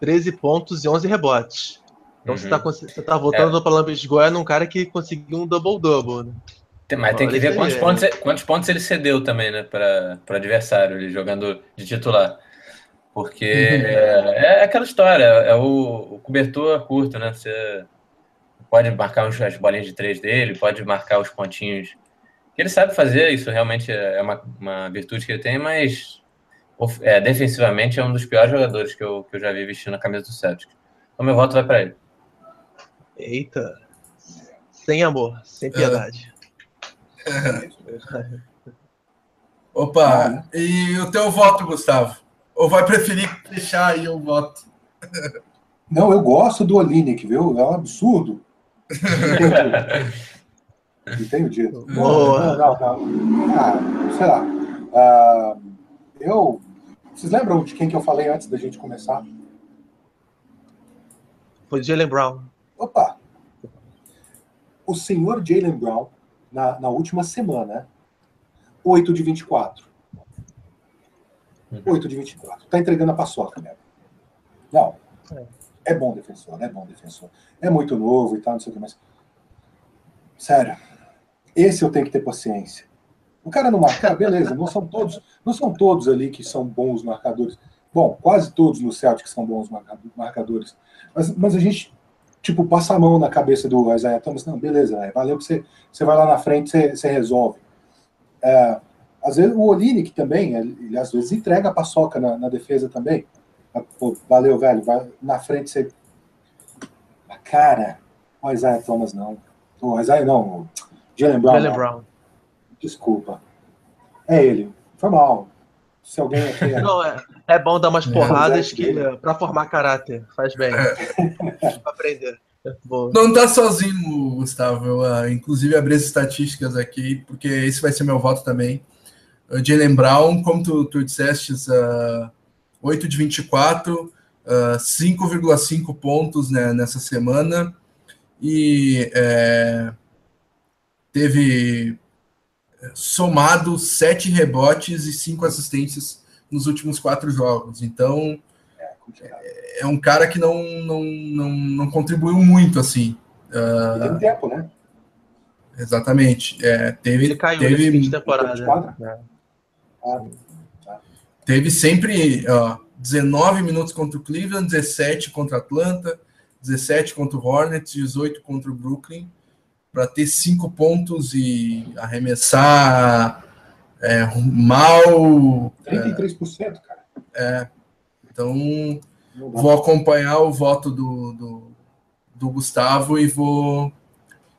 13 pontos e 11 rebotes. Então uhum. você, tá, você tá voltando é. para Lambisgoia num cara que conseguiu um double-double, né? Mas tem que ver quantos, pontos, quantos pontos ele cedeu também, né, para o adversário, ele jogando de titular. Porque uhum. é, é, aquela história, é o, o, cobertor curto, né? Você pode marcar as bolinhas de três dele, pode marcar os pontinhos. Ele sabe fazer, isso realmente é uma, uma virtude que ele tem, mas é, defensivamente é um dos piores jogadores que eu, que eu já vi vestindo a camisa do Celtic. Então meu voto vai para ele. Eita. Sem amor, sem piedade. Opa, e o teu voto, Gustavo? Ou vai preferir deixar aí o voto? Não, eu gosto do Olinick, viu? É um absurdo. Entendi. dito. Boa. Não, não, não. Ah, sei lá. Ah, eu. Vocês lembram de quem que eu falei antes da gente começar? Foi Jalen Brown. Opa! O senhor Jalen Brown, na, na última semana, 8 de 24. 8 uhum. de 24. Tá entregando a paçoca, né? Não. É. é bom defensor, é bom defensor. É muito novo e tal, não sei o que mais. Sério. Esse eu tenho que ter paciência. O cara não marcar, beleza, não são todos, não são todos ali que são bons marcadores. Bom, quase todos no Celtic são bons marcadores. Mas, mas a gente tipo, passa a mão na cabeça do Isaiah Thomas, não, beleza, né? valeu que você, você vai lá na frente, você, você resolve. É, às vezes o Olinick também, ele, às vezes entrega a paçoca na, na defesa também. Ah, pô, valeu, velho, vai, na frente você... Cara, o Isaiah Thomas não. O Isaiah não, o Jalen Brown. Jalen Brown. Desculpa. É ele. Foi mal. Se alguém aqui... É... Não, é, é bom dar umas é, porradas que para formar caráter. Faz bem. É. aprender. Boa. Não tá sozinho, Gustavo. Eu, uh, inclusive, abri as estatísticas aqui, porque esse vai ser meu voto também. Uh, Jalen Brown, como tu, tu disseste, uh, 8 de 24, uh, 5,5 pontos né, nessa semana. E é, teve somado 7 rebotes e 5 assistências nos últimos quatro jogos. Então, é, é um cara que não, não, não, não contribuiu muito, assim. Uh, teve tempo, né? Exatamente. É, teve, Ele caiu teve, nesse temporada. Né? Ah, tá. Teve sempre uh, 19 minutos contra o Cleveland, 17 contra Atlanta, 17 contra o Hornets, 18 contra o Brooklyn, para ter cinco pontos e arremessar é, mal. 33%, é, cara. É. Então, vou acompanhar o voto do, do, do Gustavo e vou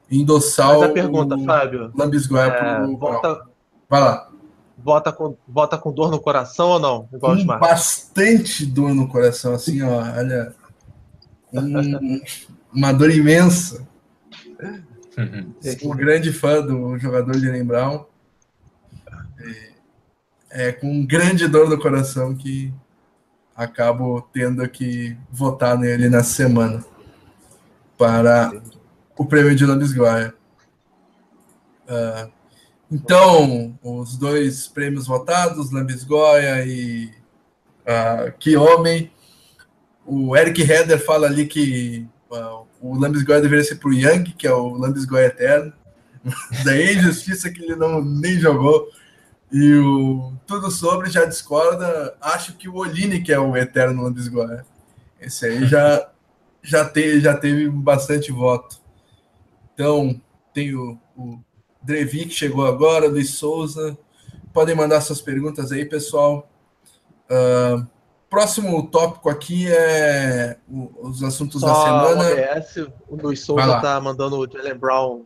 endossar Mas a pergunta, o Fábio. Lambisgoia é, pro vota, Vai lá. Vota com, vota com dor no coração ou não? Igual com bastante dor no coração, assim, ó. Olha. Um, uma dor imensa. Sou um grande fã do jogador de Brown. É, é com grande dor no coração que acabo tendo que votar nele na semana para o prêmio de Lambisgoia. Uh, então, os dois prêmios votados, Lambisgoia e uh, Que Homem. O Eric Heder fala ali que uh, o Lambisgoia deveria ser para o Young, que é o Lambisgoia Eterno. Daí a injustiça que ele não nem jogou. E o Tudo Sobre já discorda. Acho que o Oline que é o eterno Lambisgoia. Esse aí já, já, te, já teve bastante voto. Então, tem o, o Drevi, que chegou agora, Luiz Souza, podem mandar suas perguntas aí, pessoal. Uh, próximo tópico aqui é os assuntos Só da semana. O OBS, o Luiz Souza tá mandando o Jalen Brown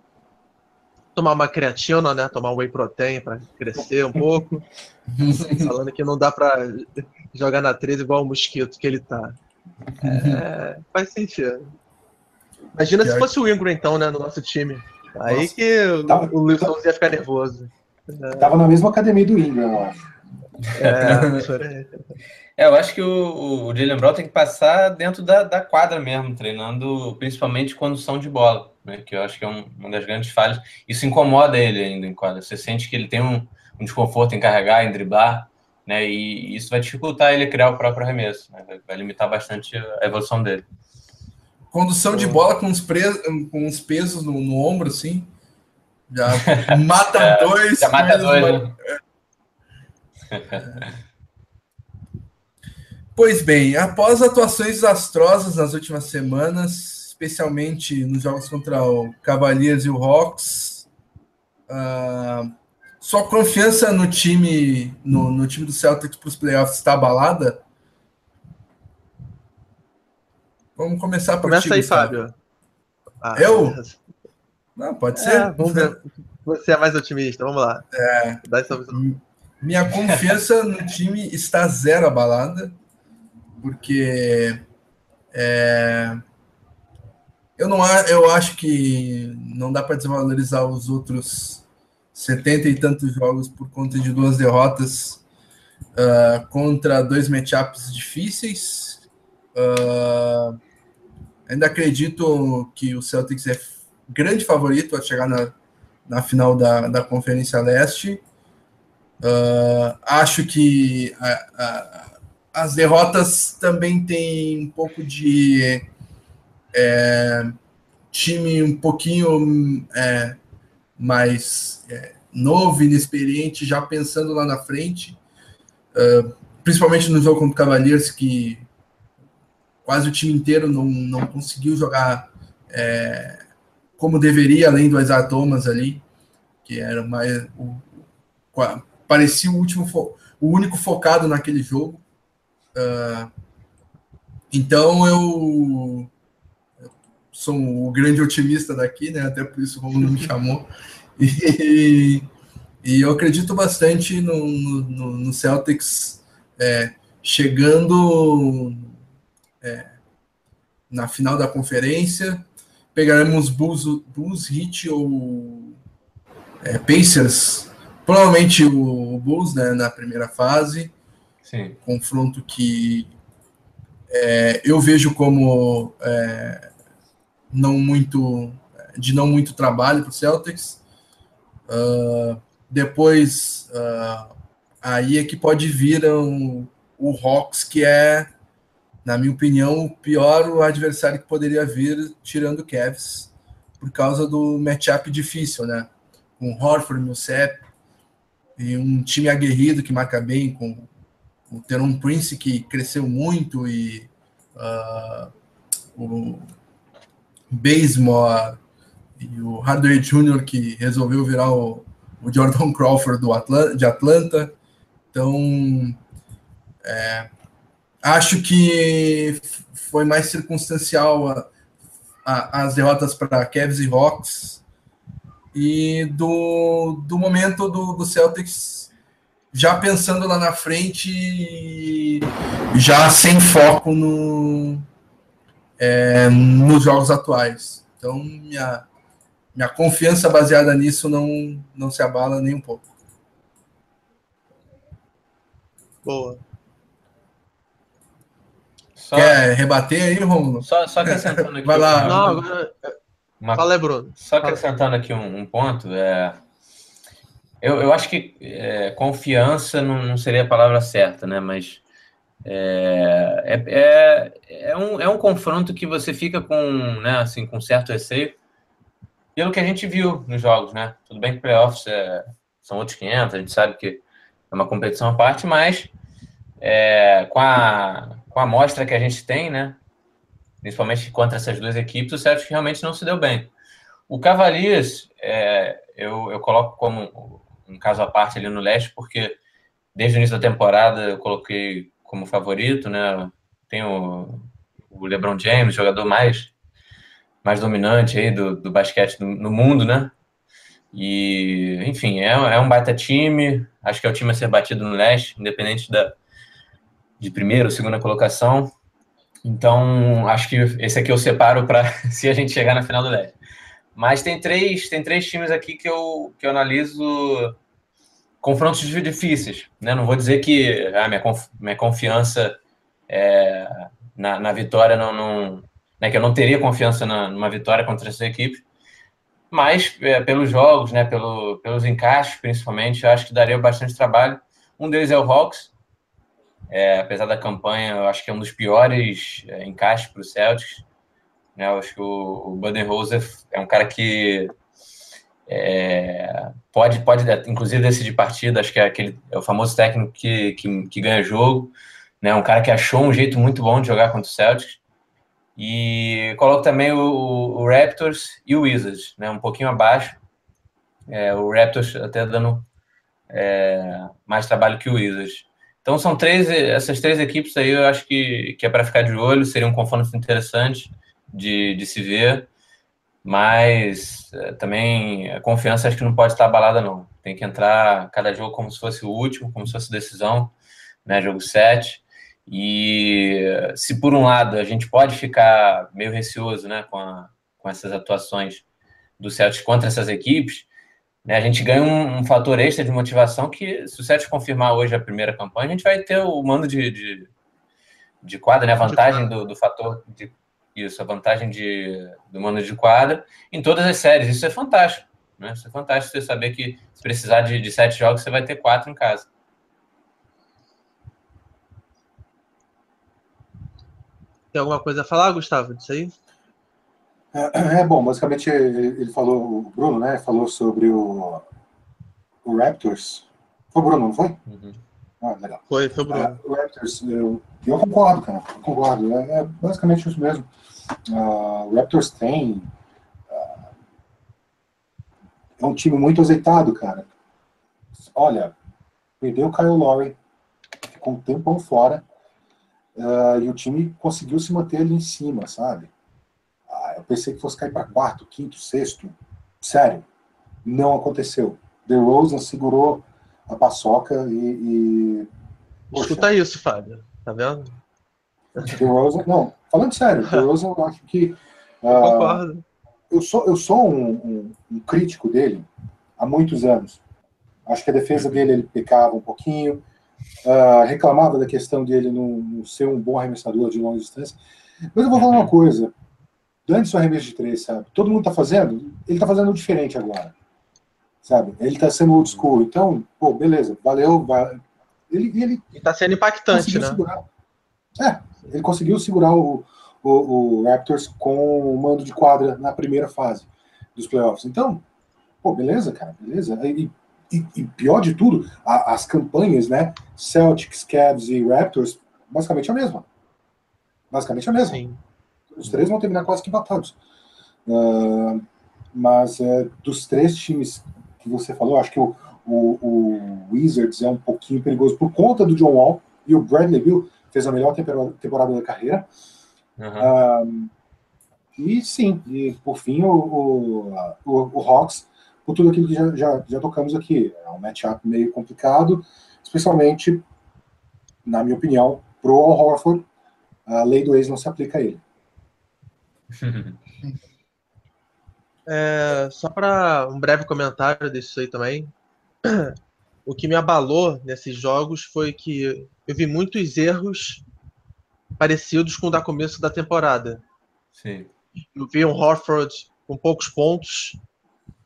tomar uma creatina, né? Tomar um whey protein para crescer um pouco. Falando que não dá para jogar na 13 igual o mosquito que ele tá. É, faz sentido. Imagina se fosse o Ingram, então, né, no nosso time. Aí Nossa. que tava, o Luiz Souza ia ficar nervoso. Tava na mesma academia do Ingram, eu acho. É, é, eu acho que o, o Jalen Brown tem que passar dentro da, da quadra mesmo, treinando principalmente condução de bola, né, que eu acho que é um, uma das grandes falhas. Isso incomoda ele ainda em quadra. Você sente que ele tem um, um desconforto em carregar, em driblar, né, e isso vai dificultar ele criar o próprio arremesso, né, vai, vai limitar bastante a evolução dele. Condução de bola com os, com os pesos no, no ombro, assim. Já mata é, dois. Já mata dois. Né? Pois bem, após atuações desastrosas nas últimas semanas, especialmente nos jogos contra o Cavaliers e o Hawks, uh, sua confiança no time, no, no time do Celtics para os playoffs está abalada? Vamos começar por Começa ti, aí, Gustavo. Fábio. Ah, eu? Não, pode é, ser. Vamos ver. Você é mais otimista, vamos lá. É, minha confiança no time está zero abalada, porque é, eu não eu acho que não dá para desvalorizar os outros setenta e tantos jogos por conta de duas derrotas uh, contra dois matchups difíceis. Uh, ainda acredito que o Celtics é grande favorito a chegar na, na final da, da Conferência Leste. Uh, acho que a, a, as derrotas também têm um pouco de é, time um pouquinho é, mais é, novo, inexperiente, já pensando lá na frente, uh, principalmente no jogo contra o Cavaliers, que quase o time inteiro não, não conseguiu jogar é, como deveria, além do Isaiah Thomas ali, que era mais o, parecia o último o único focado naquele jogo. Uh, então eu, sou o grande otimista daqui, né? Até por isso o Romulo me chamou. E, e eu acredito bastante no, no, no Celtics é, chegando é, na final da conferência. Pegaremos Bulls, Bulls Heat ou é, Pacers, provavelmente o, Bulls né, na primeira fase. Sim. Confronto que é, eu vejo como é, não muito de não muito trabalho para o Celtics. Uh, depois uh, aí é que pode vir um, o Hawks, que é na minha opinião, o pior adversário que poderia vir, tirando o Cavs, por causa do matchup difícil, né? Com Horford, Millsap, e um time aguerrido que marca bem, com o Teron Prince, que cresceu muito, e uh, o Bazemore, e o Hardaway Jr., que resolveu virar o, o Jordan Crawford do Atlanta, de Atlanta. Então, é, Acho que foi mais circunstancial a, a, as derrotas para Cavs e Hawks e do, do momento do, do Celtics já pensando lá na frente já sem foco no, é, nos jogos atuais. Então, minha, minha confiança baseada nisso não, não se abala nem um pouco. Boa. Só... Quer rebater aí, Romulo? Só, só acrescentando aqui. Vai lá. Não, agora... Uma... Fala, Bruno. Só acrescentando aqui um, um ponto. É... Eu, eu acho que é, confiança não, não, seria a palavra certa, né? Mas é, é, é, é, um, é um confronto que você fica com, né, assim, com certo receio pelo que a gente viu nos jogos, né? Tudo bem que playoffs é, são outros 500, a gente sabe que é uma competição à parte, mas é, com a com a amostra que a gente tem, né? Principalmente contra essas duas equipes, o Celtics realmente não se deu bem. O Cavaliers, é, eu, eu coloco como um caso à parte ali no leste, porque desde o início da temporada eu coloquei como favorito, né? Tem o, o LeBron James, jogador mais mais dominante aí do, do basquete no, no mundo, né? E, enfim, é, é um baita time. Acho que é o time a ser batido no leste, independente da, de primeira ou segunda colocação. Então, acho que esse aqui eu separo para se a gente chegar na final do leste. Mas tem três, tem três times aqui que eu, que eu analiso confrontos difíceis. Né? Não vou dizer que a ah, minha, conf, minha confiança é, na, na vitória não, não né, que eu não teria confiança na, numa vitória contra essa equipe, mas é, pelos jogos, né, pelo, pelos encaixes principalmente, eu acho que daria bastante trabalho. Um deles é o Hawks, é, apesar da campanha, eu acho que é um dos piores é, encaixes para o Celtics. Né, eu acho que o, o Budenholzer é um cara que é, pode, pode, inclusive, decidir partida. Acho que é, aquele, é o famoso técnico que, que, que ganha jogo. Né, um cara que achou um jeito muito bom de jogar contra o Celtics. E coloco também o, o Raptors e o Wizards, né, um pouquinho abaixo. É, o Raptors até dando é, mais trabalho que o Wizards. Então são três, essas três equipes aí eu acho que, que é para ficar de olho, seria um confronto interessante de, de se ver, mas é, também a confiança acho que não pode estar abalada não. Tem que entrar cada jogo como se fosse o último, como se fosse decisão, né, jogo 7. E se por um lado a gente pode ficar meio receoso né, com, a, com essas atuações do Celtics contra essas equipes, né, a gente ganha um, um, fator extra de motivação que, se o Celtics confirmar hoje a primeira campanha, a gente vai ter o mando de, de, de quadra, né, a vantagem do, do fator de isso, a vantagem de, do mando de quadra em todas as séries. Isso é fantástico. Né? Isso é fantástico você saber que se precisar de, de sete jogos, você vai ter quatro em casa. Tem alguma coisa a falar, Gustavo, disso aí? É, é bom, basicamente ele, falou, o Bruno, né, falou sobre o, o Raptors. Foi o Bruno, não foi? Uhum. Ah, legal. Foi, foi o Bruno. Uh, o Raptors, eu, eu concordo, cara, eu concordo. É, é, basicamente isso mesmo. Uh, Raptors tem. Uh, é um time muito azeitado, cara. Olha, perdeu o Kyle Lowry, ficou um tempão fora. Uh, e o time conseguiu se manter ali em cima, sabe? Ah, eu pensei que fosse cair para quarto, quinto, sexto. Sério, não aconteceu. The Rosen segurou a paçoca e. e... Escuta isso, Fábio. Tá vendo? Rosen, não, falando sério, The Rosen eu acho que. Uh, eu concordo. Eu sou, eu sou um, um, um, crítico dele há muitos anos. Acho que a defesa dele ele pecava um pouquinho uh, reclamava da questão dele não, não, ser um bom arremessador de longa distância. Mas eu vou falar uma coisa. Dane seu arremesso de três, sabe? Todo mundo tá fazendo, ele tá fazendo diferente agora. Sabe? Ele tá sendo old school. Então, pô, beleza, valeu. Vai. Ele, ele e tá sendo impactante, né? Segurar. É, ele conseguiu segurar o, o, o, Raptors com o mando de quadra na primeira fase dos playoffs. Então, pô, beleza, cara, beleza. E e, e pior de tudo, a, as campanhas, né? Celtics, Cavs e Raptors, basicamente a mesma. Basicamente a mesma. Sim. Os três vão terminar quase que empatados. Uh, mas é, dos três times que você falou, acho que o, o, o, Wizards é um pouquinho perigoso por conta do John Wall e o Bradley Bill fez a melhor temporada da carreira. Uhum. Uh, e sim, e por fim o, o, o, o Hawks por tudo aquilo que já, já, já tocamos aqui. É um matchup meio complicado, especialmente, na minha opinião, pro Al Horford, a lei do ex não se aplica a ele. É, só para um breve comentário disso aí também. O que me abalou nesses jogos foi que eu vi muitos erros parecidos com o da começo da temporada. Sim. Eu vi um Horford com poucos pontos,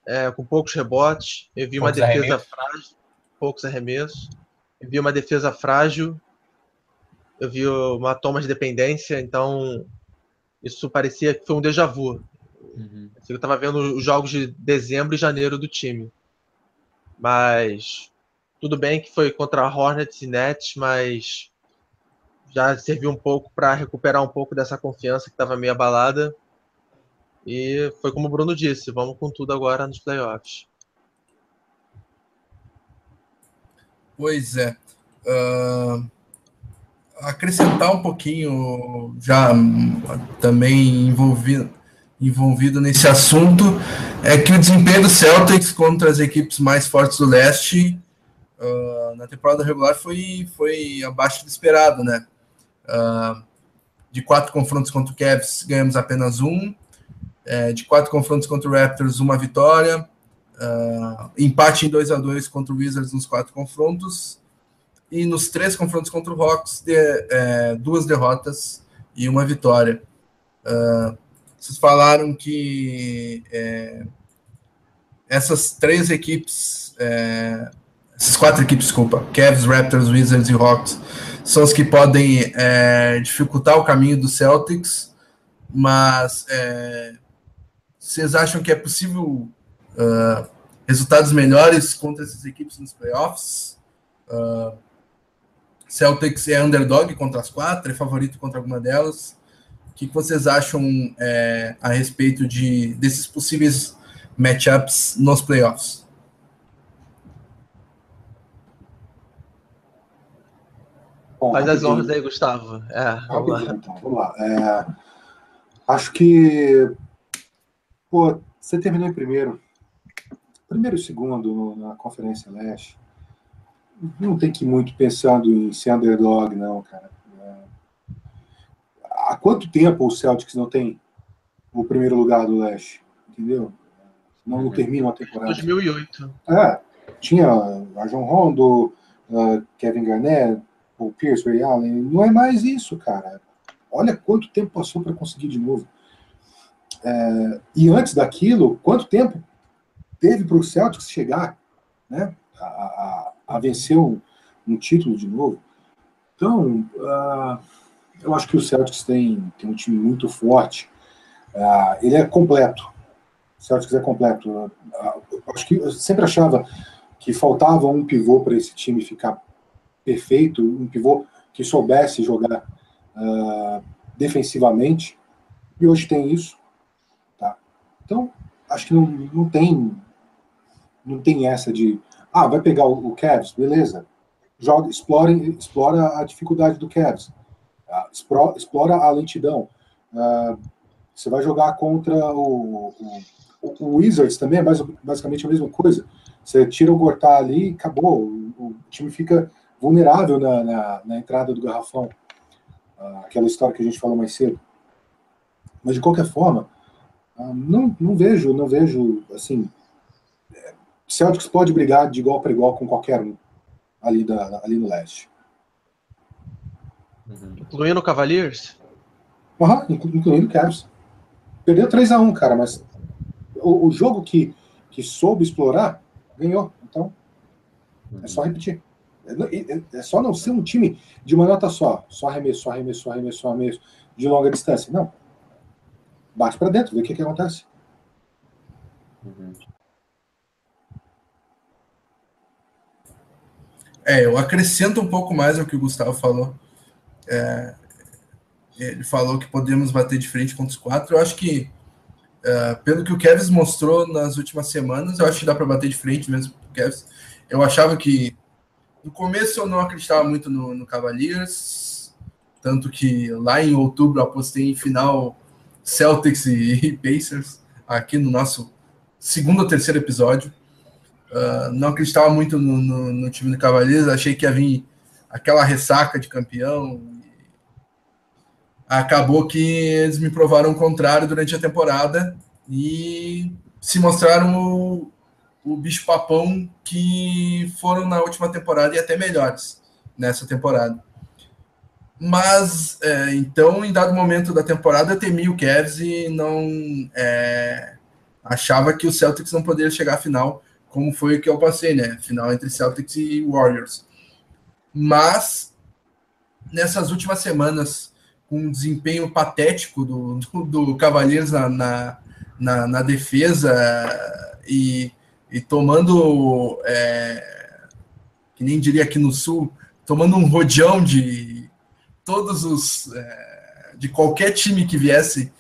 é, com poucos rebotes. Eu vi poucos uma defesa arremessos. frágil, poucos arremessos. Eu vi uma defesa frágil. Eu vi uma toma de dependência. Então, isso parecia que foi um déjà vu. Uhum. Eu estava vendo os jogos de dezembro e janeiro do time. Mas tudo bem que foi contra Hornets e Nets, mas já serviu um pouco para recuperar um pouco dessa confiança que estava meio abalada. E foi como o Bruno disse, vamos com tudo agora nos playoffs. Pois é. Uh, acrescentar um pouquinho, já também envolvido, envolvido nesse assunto, é que o desempenho do Celtics contra as equipes mais fortes do leste uh, na temporada regular foi, foi abaixo do esperado, né? Uh, de quatro confrontos contra o Cavs, ganhamos apenas um. É, de quatro confrontos contra o Raptors, uma vitória. Uh, empate em 2 a 2 contra o Wizards nos quatro confrontos. E nos três confrontos contra o Hawks, de, é, duas derrotas e uma vitória. Uh, vocês falaram que é, essas três equipes, é, essas quatro equipes, desculpa, Cavs, Raptors, Wizards e Hawks, são os que podem é, dificultar o caminho do Celtics, mas é, vocês acham que é possível uh, resultados melhores contra essas equipes nos playoffs? Uh, Celtics é underdog contra as quatro, é favorito contra alguma delas. O que vocês acham é, a respeito de desses possíveis matchups nos playoffs? Bom, Faz as honras aí, Gustavo. É, vamos lá. Então, vamos lá. É, acho que pô, você terminou em primeiro. Primeiro e segundo na Conferência Leste. Não tem que ir muito pensando em ser underdog, não, cara. Há quanto tempo o Celtics não tem o primeiro lugar do Leste? Entendeu? Não, não termina uma temporada. 2008. É, tinha a John Rondo, uh, Kevin Garnett, o Pierce, Ray Allen, não é mais isso, cara. Olha quanto tempo passou para conseguir de novo. É, e antes daquilo, quanto tempo teve para o Celtics chegar né, a, a, a vencer um, um, título de novo? Então, uh, eu acho que o Celtics tem, tem um time muito forte. Uh, ele é completo. O Celtics é completo. Uh, acho que eu sempre achava que faltava um pivô para esse time ficar perfeito, um pivô que soubesse jogar uh, defensivamente, e hoje tem isso. Tá? Então, acho que não, não tem não tem essa de ah, vai pegar o, o Cavs, beleza. Joga, explora, explora a dificuldade do Cavs. Uh, explora, a lentidão. Uh, você vai jogar contra o, o, o Wizards também, é basicamente a mesma coisa. Você tira o Gortá ali e acabou. O, o time fica vulnerável na, na, na entrada do garrafão. Ah, aquela história que a gente falou mais cedo. Mas de qualquer forma, ah, não, não vejo, não vejo assim. É, Celtics pode brigar de igual para igual com qualquer um ali, da, ali no leste. Uhum. Incluindo o Cavaliers? Uhum, incluindo o Cavs. Perdeu 3 a 1 cara, mas o, o, jogo que, que soube explorar, ganhou. Então, é só repetir. É, é só não ser um time de uma nota só, só arremesso, só arremesso, só arremesso, só arremesso, de longa distância. Não. Bate para dentro, vê o que, que acontece. Uhum. É, eu acrescento um pouco mais ao que o Gustavo falou. É, ele falou que podemos bater de frente contra os quatro. Eu acho que, é, pelo que o Kevs mostrou nas últimas semanas, eu acho que dá para bater de frente mesmo com o Kevs. Eu achava que no começo eu não acreditava muito no, no Cavaliers, tanto que lá em outubro apostei em final Celtics e, Pacers, aqui no nosso segundo ou terceiro episódio. Uh, não acreditava muito no, no, no, time do Cavaliers, achei que ia vir aquela ressaca de campeão. Acabou que eles me provaram o contrário durante a temporada e se mostraram o, o bicho papão que foram na última temporada e até melhores nessa temporada. Mas é, então, em dado momento da temporada, eu temi o Cavs e não é, achava que o Celtics não poderia chegar à final, como foi o que eu passei, né? Final entre Celtics e Warriors. Mas nessas últimas semanas, com um desempenho patético do, do, do Cavaliers na, na, na, na defesa e e tomando, é, que nem diria aqui no Sul, tomando um rodeão de todos os, é, de qualquer time que viesse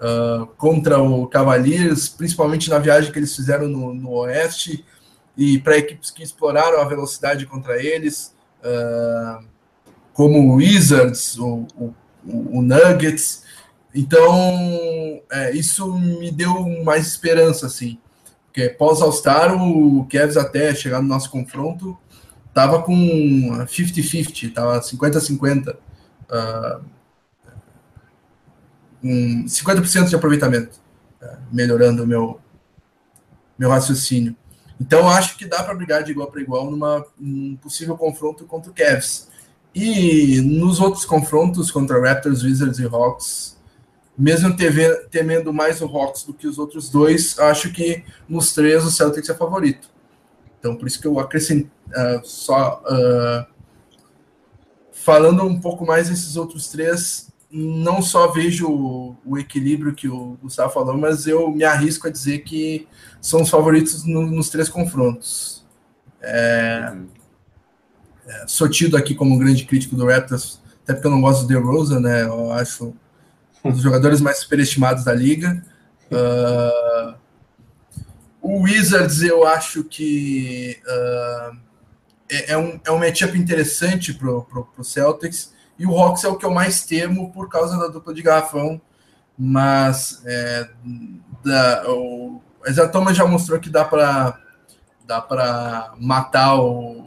uh, contra o Cavaliers, principalmente na viagem que eles fizeram no, no Oeste, e para equipes que exploraram a velocidade contra eles, uh, como o Wizards, o, o, o Nuggets. Então, é, isso me deu mais esperança, assim. Porque pós All-Star, o Cavs até chegar no nosso confronto, tava com 50-50, tava 50-50. Uh, um 50% de aproveitamento, uh, melhorando o meu, meu raciocínio. Então, acho que dá para brigar de igual para igual numa, num possível confronto contra o Cavs. E nos outros confrontos contra Raptors, Wizards e Hawks, mesmo temendo mais o Hawks do que os outros dois, acho que nos três o Celtics é favorito. Então, por isso que eu acrescento uh, só uh, falando um pouco mais desses outros três, não só vejo o, o, equilíbrio que o Gustavo falou, mas eu me arrisco a dizer que são os favoritos no, nos três confrontos. É, uhum. Sou tido aqui como um grande crítico do Raptors, até porque eu não gosto do Rosa, né? Eu acho um dos jogadores mais superestimados da liga. Uh, o Wizards, eu acho que uh, é, é, um, é um matchup interessante para o Celtics e o Hawks é o que eu mais temo por causa da dupla de garrafão, mas é, da, o Isaiah Thomas já mostrou que dá para dá para matar o,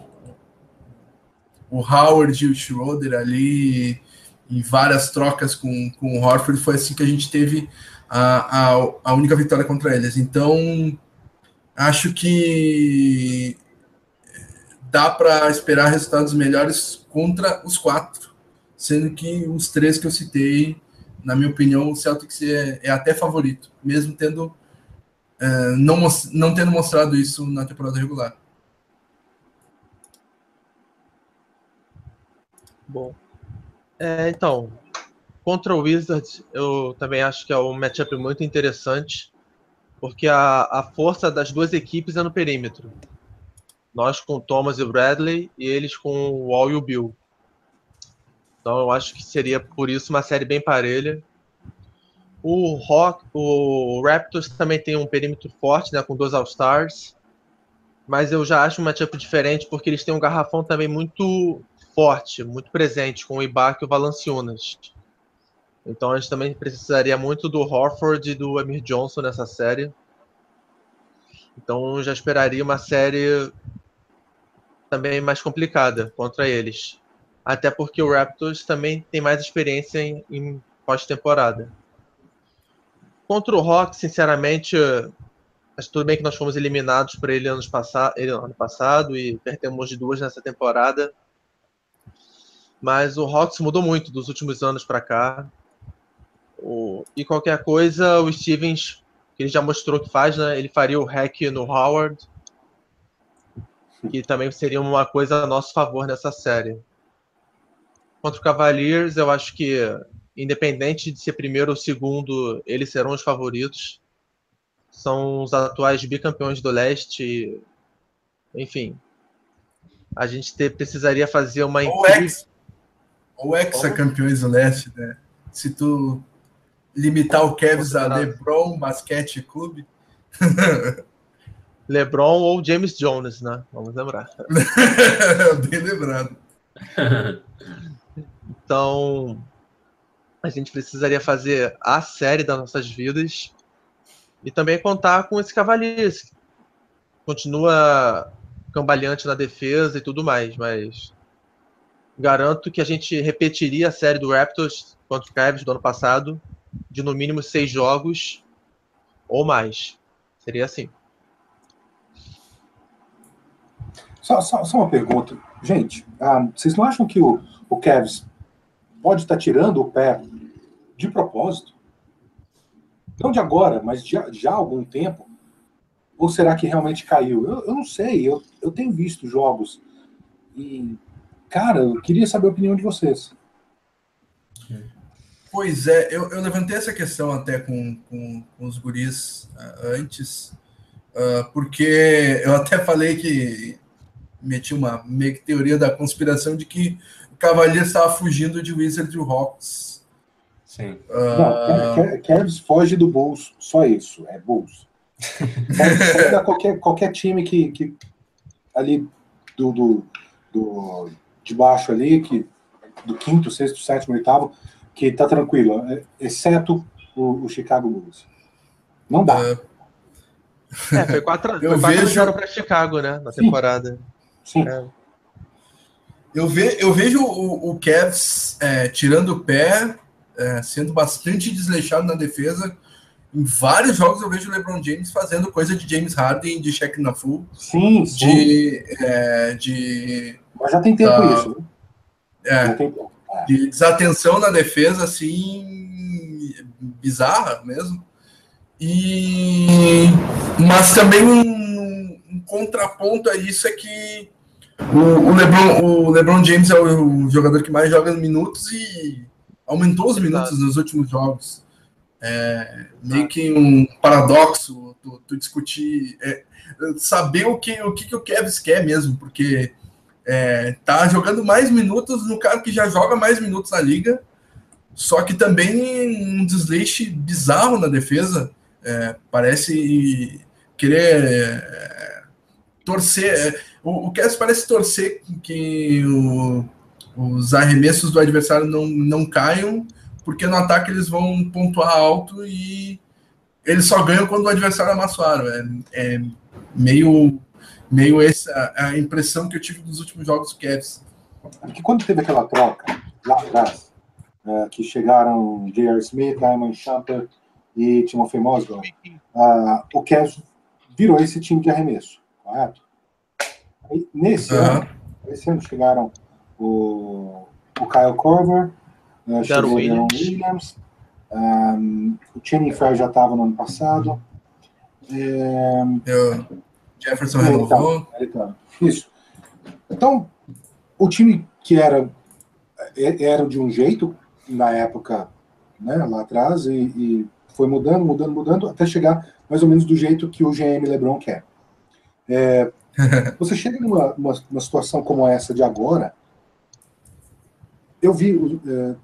o Howard e o Schroeder ali em várias trocas com, com o Horford. Foi assim que a gente teve a, a, a única vitória contra eles. Então, acho que dá para esperar resultados melhores contra os quatro sendo que os três que eu citei, na minha opinião, o Celtics é, é até favorito, mesmo tendo é, não, não tendo mostrado isso na temporada regular. Bom, é, então, contra o Wizards, eu também acho que é um matchup muito interessante, porque a, a força das duas equipes é no perímetro. Nós com Thomas e Bradley e eles com o Wall e o Bill. Então eu acho que seria por isso uma série bem parelha. O Rock, o Raptors também tem um perímetro forte, né, com dois All-Stars. Mas eu já acho um matchup diferente porque eles têm um garrafão também muito forte, muito presente, com o Ibaka e o Valanciunas. Então a gente também precisaria muito do Horford e do Amir Johnson nessa série. Então já esperaria uma série também mais complicada contra eles até porque o Raptors também tem mais experiência em, em pós-temporada. Contra o Rock, sinceramente, acho tudo bem que nós fomos eliminados por ele, anos passa ele ano passado e perdemos de duas nessa temporada. Mas o Hawks mudou muito dos últimos anos para cá. O, e qualquer coisa, o Stevens, que ele já mostrou que faz, né? Ele faria o hack no Howard, que também seria uma coisa a nosso favor nessa série. Contra o Cavaliers, eu acho que, independente de ser primeiro ou segundo, eles serão os favoritos. São os atuais bicampeões do leste. Enfim, a gente ter, precisaria fazer uma. Ou ex, ou ex-campeões do leste, né? Se tu limitar o Cavs a LeBron Basquete Clube. LeBron ou James Jones, né? Vamos lembrar. Bem lembrado. Então, a gente precisaria fazer a série das nossas vidas e também contar com esse cavaleiro. Continua cambaleante na defesa e tudo mais, mas garanto que a gente repetiria a série do Raptors contra o Cavs do ano passado, de no mínimo seis jogos ou mais. Seria assim. Só, só, só uma pergunta. Gente, ah, vocês não acham que o, o Cavs pode estar tirando o pé de propósito? Não de agora, mas já, já há algum tempo? Ou será que realmente caiu? Eu, eu não sei, eu, eu tenho visto jogos e, cara, eu queria saber a opinião de vocês. Pois é, eu, eu levantei essa questão até com, com, com os guris uh, antes, uh, porque eu até falei que meti uma meio que teoria da conspiração de que Cavalier estava fugindo de Wizard e Hawks. Sim. Uh... Não, Cavs foge do Bulls, só isso, é. Pode qualquer, qualquer time que, que ali do, do, do de baixo ali, que, do quinto, sexto, sétimo, oitavo, que tá tranquilo, é, exceto o, o Chicago Bulls. Não dá. É, foi 4 Eu foi vejo- para Chicago, né? Na Sim. temporada. Sim. É. Eu, ve, eu vejo o, o Cavs é, tirando o pé, é, sendo bastante desleixado na defesa. Em vários jogos eu vejo o LeBron James fazendo coisa de James Harden, de Shaq Nafu, Sim, sim. de, é, de, Mas já tem tempo Tá. isso. Né? é, Já tem tempo. É. de desatenção na defesa, assim, bizarra mesmo. E mas também um, um contraponto a isso é que o, o LeBron, o LeBron James é o jogador que mais joga minutos e aumentou os minutos nos últimos jogos. É meio que um paradoxo tu, tu discutir, é, saber o que o que, que o Kevs quer mesmo, porque é, tá jogando mais minutos no cara que já joga mais minutos na liga, só que também um desleixo bizarro na defesa. É, parece querer é, torcer. é, o, o Cavs parece torcer que o- os arremessos do adversário não, não caiam, porque no ataque eles vão pontuar alto e eles só ganham quando o adversário amassa o aro. É, é meio, meio essa a impressão que eu tive dos últimos jogos do Cavs. Porque quando teve aquela troca lá atrás, é, que chegaram J.R. Smith, Ayman Shumpert e Timothy ah, o Cavs virou esse time de arremesso, correto? Aí, nesse Aham. ano, esse ano chegaram o, o Kyle Korver, chegou o Williams. Williams, um, o Channing Frye já estava no ano passado. É, Eu, Jefferson renovou. Ele tá. Isso. Então, o time que era é- era de um jeito na época, né, lá atrás, e, e foi mudando, mudando, mudando, até chegar mais ou menos do jeito que o GM LeBron quer. É, você chega numa, numa, numa situação como essa de agora, eu vi é,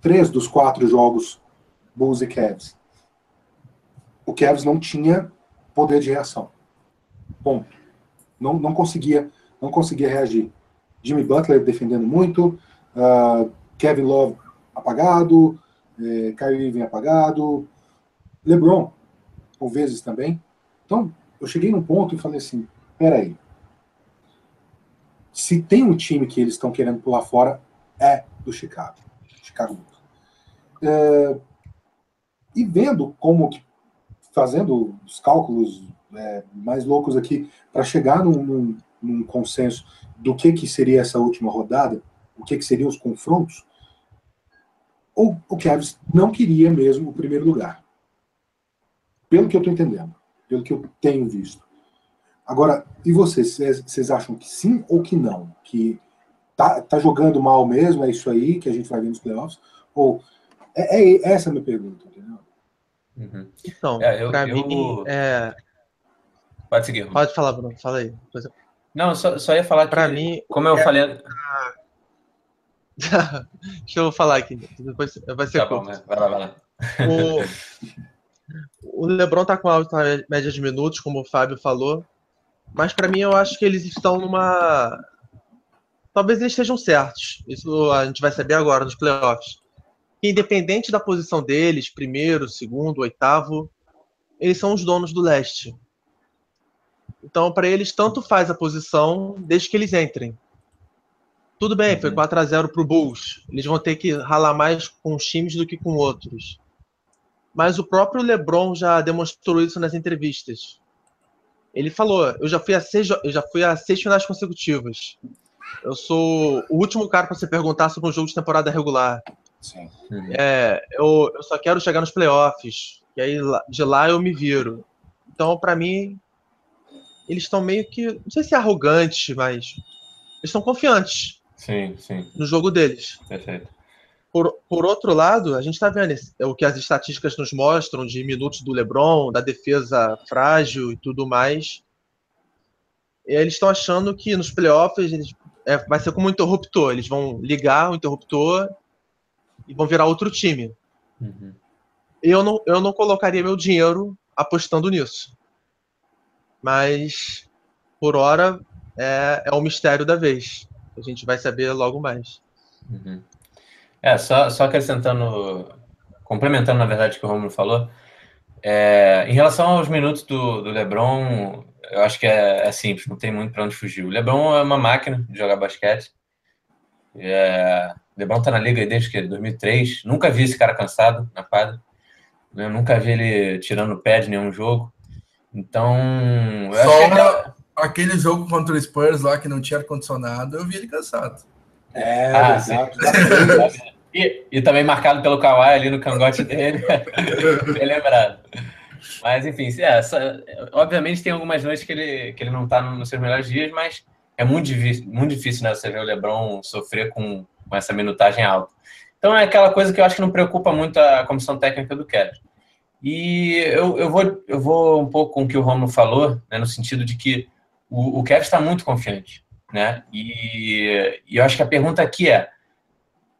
três dos quatro jogos Bulls e Cavs. O Cavs não tinha poder de reação. Ponto. Não, não conseguia não conseguia reagir. Jimmy Butler defendendo muito, ah, Kevin Love apagado, eh, Kyrie apagado, LeBron por vezes também. Então eu cheguei num ponto e falei assim, peraí, se tem um time que eles estão querendo pular fora é do Chicago, Chicago Eh, e vendo como que fazendo os cálculos é, mais loucos aqui para chegar num, num, num consenso do que, que seria essa última rodada, o que, que seriam os confrontos, o, o Cavs não queria mesmo o primeiro lugar. Pelo que eu estou entendendo, pelo que eu tenho visto. Agora, e vocês? Vocês vocês acham que sim ou que não? Que tá, tá jogando mal mesmo, é isso aí que a gente vai ver nos playoffs? Ou é, é essa a minha pergunta, entendeu? Uhum. Então, É, eu- pra eu- mim, é... Pode seguir. Romulo. pode falar, Bruno, fala aí. Eu- Não, só, só ia falar que, Pra mim, como eu falei. deixa eu falar aqui, depois vai ser Tá bom, curto. né? vai lá, vai lá. O, o LeBron tá com alta média de minutos, como o Fábio falou, mas pra mim eu acho que eles estão numa. Talvez eles estejam certos. Isso a gente vai saber agora nos playoffs. Que independente da posição deles, primeiro, segundo, oitavo, eles são os donos do leste. Então, para eles, tanto faz a posição desde que eles entrem. Tudo bem, foi Uhum. 4 a 0 pro Bulls. Eles vão ter que ralar mais com os times do que com outros. Mas o próprio LeBron já demonstrou isso nas entrevistas. Ele falou: "Eu já fui a seis, eu já fui a seis finais consecutivas. Eu sou o último cara para você perguntar sobre um jogo de temporada regular. Sim. Uhum. É, eu, eu só quero chegar nos playoffs. E aí lá- de lá eu me viro. Então, para mim, eles estão meio que, não sei se é arrogante, mas eles estão confiantes Sim, sim, no jogo deles. perfeito. Por, por outro lado, a gente está vendo esse- é o que as estatísticas nos mostram de minutos do LeBron, da defesa frágil e tudo mais. E eles estão achando que nos playoffs eles, é, vai ser como um interruptor. Eles vão ligar o interruptor e vão virar outro time. Uhum. Eu não, eu não colocaria meu dinheiro apostando nisso. Mas, por hora, é, é o mistério da vez. A gente vai saber logo mais. Uhum. É, só, só acrescentando, complementando, na verdade, o que o Romulo falou, é, em relação aos minutos do, do LeBron, eu acho que é, é simples, não tem muito para onde fugir. O LeBron é uma máquina de jogar basquete. É, LeBron tá na liga desde que 2003. Nunca vi esse cara cansado na quadra. Eu nunca vi ele tirando o pé de nenhum jogo. Então, Só aquela... aquele jogo contra o Spurs lá que não tinha ar-condicionado, eu vi ele cansado. É, ah, exato. E, e, também marcado pelo Kawhi ali no cangote dele. Bem lembrado. Mas, enfim, é, essa, obviamente tem algumas noites que ele, que ele não está nos seus melhores dias, mas é muito difícil, muito difícil né, você ver o LeBron sofrer com, com essa minutagem alta. Então é aquela coisa que eu acho que não preocupa muito a comissão técnica do Kevin. E eu, eu, vou, eu vou um pouco com o que o Romulo falou, né, no sentido de que o, o Kevin está muito confiante. Né? E, e, eu acho que a pergunta aqui é,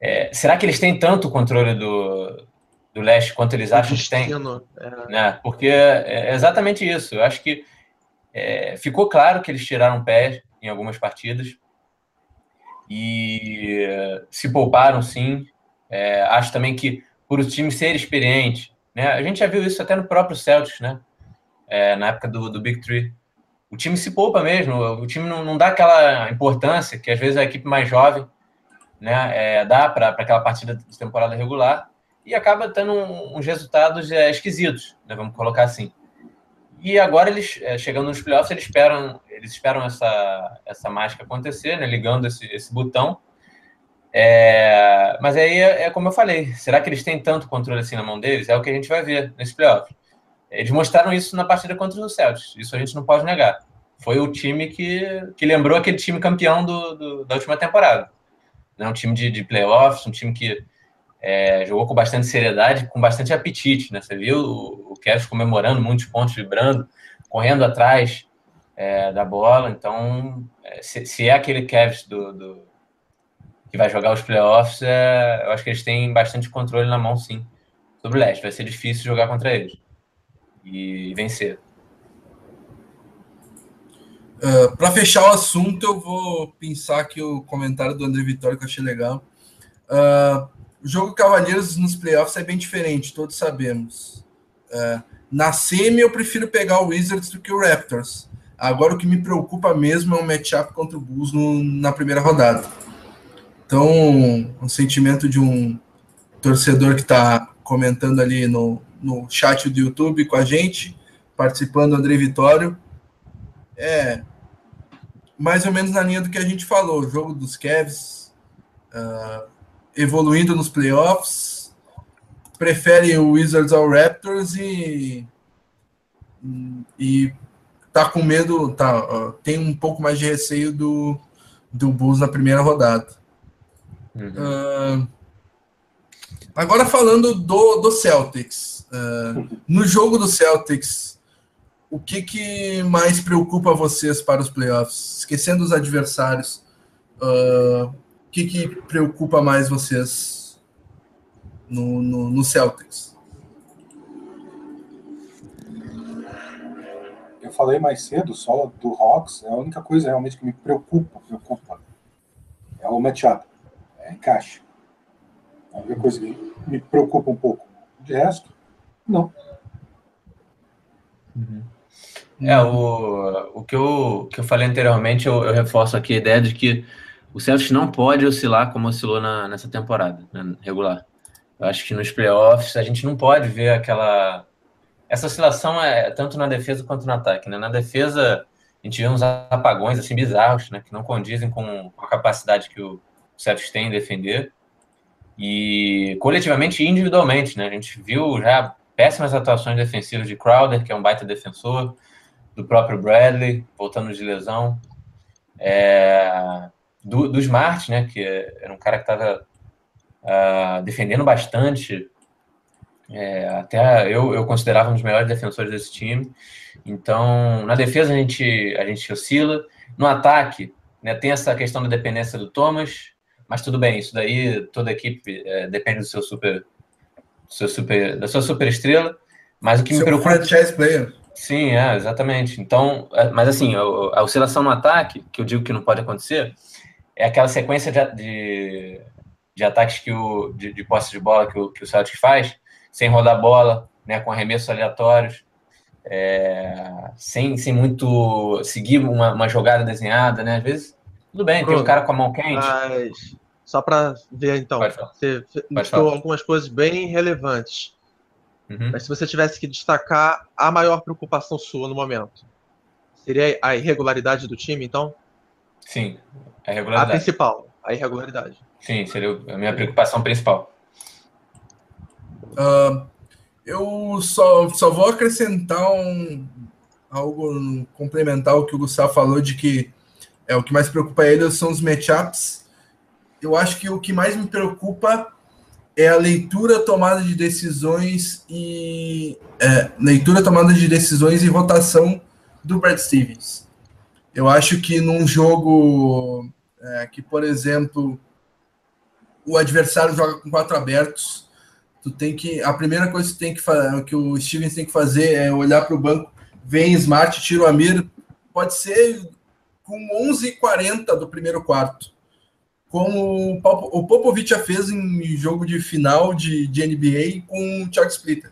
é, será que eles têm tanto controle do, do leste quanto eles acham que têm? É. Né? Porque é exatamente isso. Eu acho que é, ficou claro que eles tiraram pé em algumas partidas e se pouparam, sim. É, acho também que por o time ser experiente, né? A gente já viu isso até no próprio Celtics, né? É, na época do, do Big Three. O time se poupa mesmo, o time não, não dá aquela importância que às vezes a equipe mais jovem né, é, dá para aquela partida de temporada regular e acaba tendo uns resultados é, esquisitos, né, vamos colocar assim. E agora eles, é, chegando nos playoffs, eles esperam, eles esperam essa, essa mágica acontecer, né, ligando esse, esse botão. É, mas aí é, é, como eu falei, será que eles têm tanto controle assim na mão deles? É o que a gente vai ver nesse playoff. Eles mostraram isso na partida contra os Celtics, isso a gente não pode negar. Foi o time que, que lembrou aquele time campeão do, do da última temporada. Né? Um time de, de playoffs, um time que é, jogou com bastante seriedade, com bastante apetite, né? Você viu o, Kevin comemorando muitos pontos, vibrando, correndo atrás é, da bola. Então, é, se, se, é aquele Kevin do, do, que vai jogar os playoffs, é, eu acho que eles têm bastante controle na mão, sim, sobre o leste. Vai ser difícil jogar contra eles e vencer. Uh, ah, Para fechar o assunto, eu vou pensar aqui o comentário do André Vitória que eu achei legal. Uh, o jogo Cavaleiros nos playoffs é bem diferente, todos sabemos. É, na semi, eu prefiro pegar o Wizards do que o Raptors. Agora, o que me preocupa mesmo é o matchup contra o Bulls no, na primeira rodada. Então, um sentimento de um torcedor que está comentando ali no, no chat do YouTube com a gente, participando, André Vitório. É mais ou menos na linha do que a gente falou, o jogo dos Cavs. Uh, evoluindo nos playoffs, prefere o Wizards ao Raptors e e tá com medo, tá, tem um pouco mais de receio do, do Bulls na primeira rodada. Uhum. Uh, agora falando do, do Celtics, uh, no jogo do Celtics, o que, que mais preocupa vocês para os playoffs? Esquecendo os adversários, uh, que, que preocupa mais vocês no, no, no Celtics? Eu falei mais cedo só do Hawks, é a única coisa realmente que me preocupa, preocupa é o matchup, é encaixe. É a única coisa que me preocupa um pouco. De resto, não. Uhum. É, o, o, que eu, que eu falei anteriormente, eu, eu reforço aqui a ideia de que o Celtics não pode oscilar como oscilou na, nessa temporada né, regular. Eu acho que nos playoffs a gente não pode ver aquela. Essa oscilação é tanto na defesa quanto no ataque. Né? Na defesa, a gente vê uns apagões assim bizarros, né, que não condizem com a capacidade que o Celtics tem em defender. E coletivamente e individualmente, né? A gente viu já péssimas atuações defensivas de Crowder, que é um baita defensor, do próprio Bradley, voltando de lesão. É, do, do Smart, né, que era um cara que estava uh, ah, defendendo bastante. É, até eu, eu considerava um dos melhores defensores desse time. Então, na defesa a gente, a gente oscila. No ataque, né, tem essa questão da dependência do Thomas, mas tudo bem, isso daí toda equipe é, depende do seu super, do seu super da sua super estrela. Mas o que Seu me preocupa. franchise player. Sim, é, exatamente. Então, é, mas assim, a, oscilação no ataque, que eu digo que não pode acontecer, é aquela sequência de, de, de ataques que o, de, de, posse de bola que o, que o Celtics faz, sem rodar bola, né, com arremessos aleatórios, é, sem, sem muito seguir uma, uma, jogada desenhada, né? Às vezes, tudo bem, Bruno, tem o cara com a mão quente. Mas, só para ver então, você listou algumas coisas bem relevantes. Uhum. Mas se você tivesse que destacar a maior preocupação sua no momento, seria a irregularidade do time, então? Sim, a irregularidade. A principal, a irregularidade. Sim, seria a minha preocupação principal. Uh, eu só, só vou acrescentar um, algo complementar ao que o Gustavo falou de que é o que mais preocupa ele são os matchups. Eu acho que o que mais me preocupa é a leitura, tomada de decisões e é, leitura, tomada de decisões e rotação do Brad Stevens. Eu acho que num jogo é, que, por exemplo, o adversário joga com quatro abertos, tu tem que a primeira coisa que tem que que o Stevens tem que fazer é olhar para o banco, vem Smart, tira o Amir, pode ser com 11:40 do primeiro quarto como o Popovich já fez em jogo de final de, de NBA com o Chuck Splitter,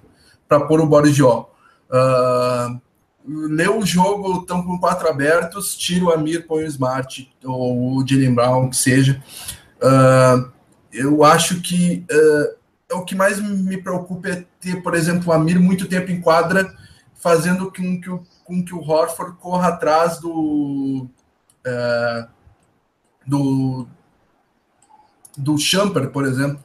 para pôr o Boris Diol. Uh, lê o jogo, estão com quatro abertos, tira o Amir, põe o Smart, ou o Jalen Brown, que seja. Uh, eu acho que uh, é o que mais me preocupa é ter, por exemplo, o Amir muito tempo em quadra, fazendo com que o, com que o Horford corra atrás do, uh, do, do Champer, por exemplo,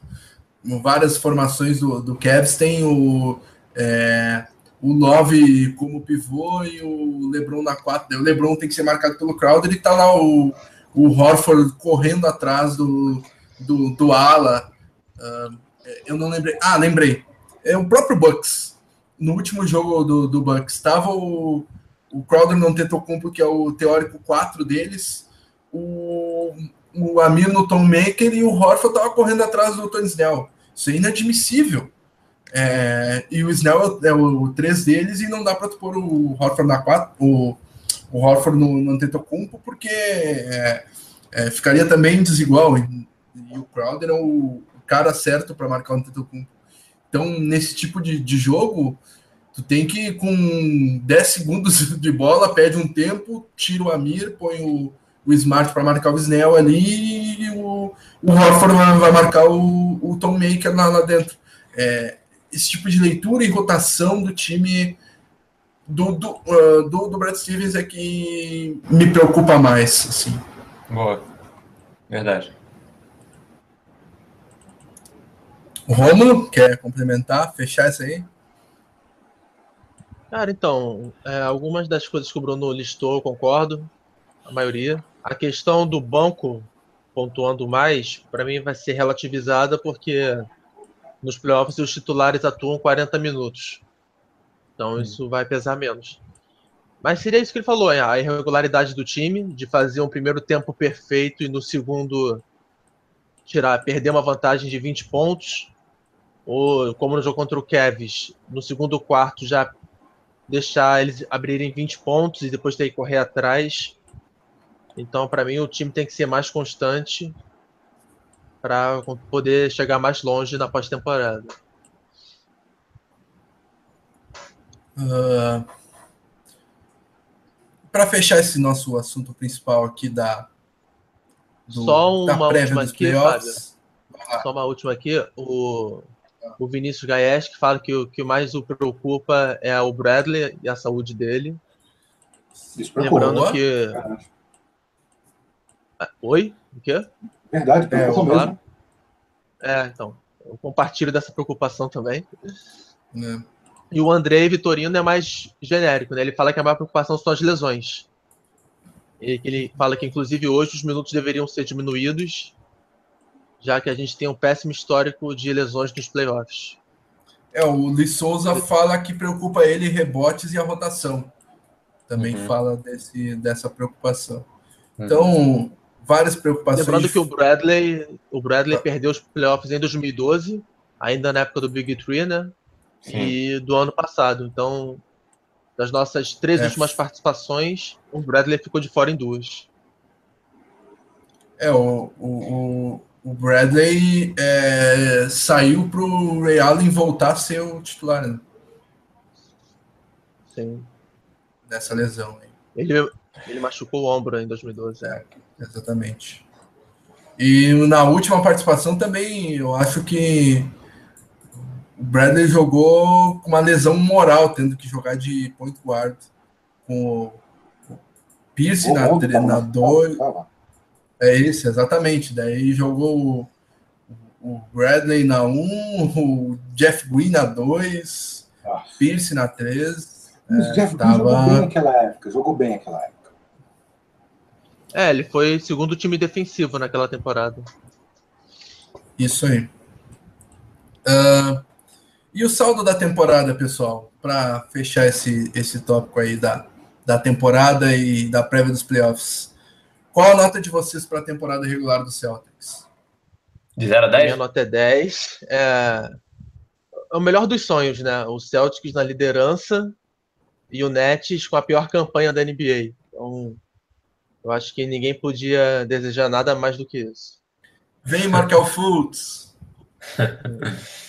várias formações do, do Cavs tem o, é, o Love como pivô e o LeBron na 4. O LeBron tem que ser marcado pelo Crowder e tá lá o, o Horford correndo atrás do, do, do ala. Uh, eu não lembrei. Ah, lembrei. É o próprio Bucks. No último jogo do, do Bucks, estava o, o Crowder não tentou cumprir, que é o teórico 4 deles. O, o Amir no Tom Maker e o Horford estava correndo atrás do Tony Snell. Isso é inadmissível. É, e o Snell é o, 3 deles e não dá para pôr o Horford na 4, o, o Horford no, no Antetokounmpo, porque é, é, ficaria também desigual. E, e o Crowder é o cara certo para marcar o Antetokounmpo. Então, nesse tipo de, de jogo, tu tem que, com 10 segundos de bola, pede um tempo, tira o Amir, põe o o Smart para marcar o Snell ali e o, o Horford vai marcar o, o Tom Maker lá, lá dentro. É, esse tipo de leitura e rotação do time do, do, uh, do, do, Brad Stevens é que me preocupa mais. Assim. Boa. Verdade. O Romulo, quer complementar, fechar isso aí? Cara, então, é, algumas das coisas que o Bruno listou, eu concordo, a maioria. A questão do banco pontuando mais, para mim vai ser relativizada porque nos playoffs os titulares atuam 40 minutos. Então isso vai pesar menos. Mas seria isso que ele falou, a irregularidade do time, de fazer um primeiro tempo perfeito e no segundo tirar, perder uma vantagem de 20 pontos, ou como no jogo contra o Kevs, no segundo quarto já deixar eles abrirem 20 pontos e depois ter que correr atrás. Então, para mim, o time tem que ser mais constante para poder chegar mais longe na pós-temporada. Uh, para fechar esse nosso assunto principal aqui da do, só uma última aqui, Fábio. Só uma última aqui. O, o Vinícius Gaes que fala que o que mais o preocupa é o Bradley e a saúde dele. Isso Lembrando que Oi? O quê? Verdade, é, claro. É, então. Eu compartilho dessa preocupação também. É. E o André Vitorino é mais genérico, né? Ele fala que a maior preocupação são as lesões. Ele, ele fala que, inclusive, hoje os minutos deveriam ser diminuídos, já que a gente tem um péssimo histórico de lesões nos playoffs. É, o Luiz Souza fala que preocupa ele rebotes e a rotação. Também uhum. fala desse, dessa preocupação. Uhum. Várias preocupações. Lembrando que o Bradley, o Bradley ah. perdeu os playoffs em 2012, ainda na época do Big Three, né? Sim. E do ano passado. Então, Das nossas três É. últimas participações, o Bradley ficou de fora em duas. É, o, o, o- o Bradley é, saiu pro Ray Allen voltar a ser o titular né, Sim. dessa lesão. aí. Ele, ele machucou o ombro em 2012. é. Exatamente. E na última participação também, eu acho que o Bradley jogou com uma lesão moral, tendo que jogar de point guard com o Pierce tava na machucado, dois. tava. É isso, exatamente. Daí jogou o, o Bradley na 1, o Jeff Green na 2, Ah. Pierce na 3. Mas o Jeff tava- jogou bem naquela época, jogou bem naquela época. É, ele foi segundo time defensivo naquela temporada. Isso aí. Ah, e o saldo da temporada, pessoal, para fechar esse, esse tópico aí da, da temporada e da prévia dos playoffs. Qual a nota de vocês para a temporada regular do Celtics? De 0 a 10? Minha nota é 10. É... é o melhor dos sonhos, né? O Celtics na liderança e o Nets com a pior campanha da NBA. Então, eu acho que ninguém podia desejar nada mais do que isso. Vem o Fultz.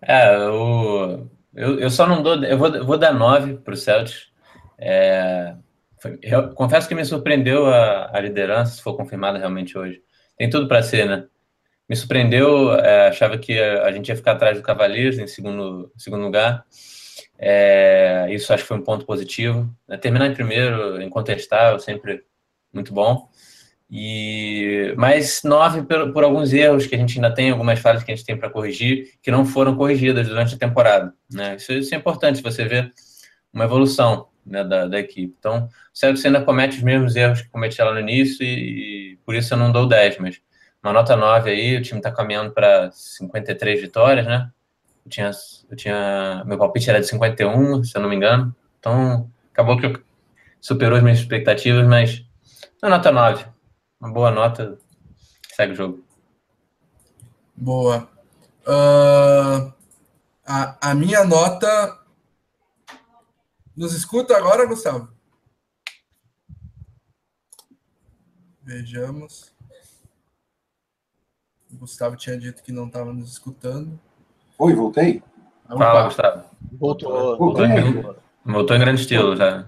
É, o, eu, eu só não dou. Eu vou, vou dar 9 para o Celtics. É, foi- eu confesso que me surpreendeu a, a liderança, se for confirmada realmente hoje. Tem tudo para ser, né? Me surpreendeu, é, achava que a, a gente ia ficar atrás do Cavaliers em segundo, segundo lugar. É, isso acho que foi um ponto positivo. né? Terminar em primeiro, incontestável, sempre muito bom. E mais nove por, por alguns erros que a gente ainda tem, algumas falhas que a gente tem para corrigir, que não foram corrigidas durante a temporada. Né? Isso, isso é importante, você vê uma evolução né, da, da equipe. Então, o Celtics ainda comete os mesmos erros que cometia lá no início e, e por isso eu não dou 10, mas uma nota 9 aí, o time está caminhando para 53 vitórias, né? Eu tinha, eu tinha, meu palpite era de 51, se eu não me engano. Então, acabou que superou as minhas expectativas, mas uma nota 9. Uma boa nota, segue o jogo. Boa. Ah, a, a minha nota. Nos escuta agora, Gustavo? Vejamos. O Gustavo tinha dito que não estava nos escutando. Oi, voltei? Fala, Gustavo. Voltou. Voltou aí. Voltou em grande estilo já.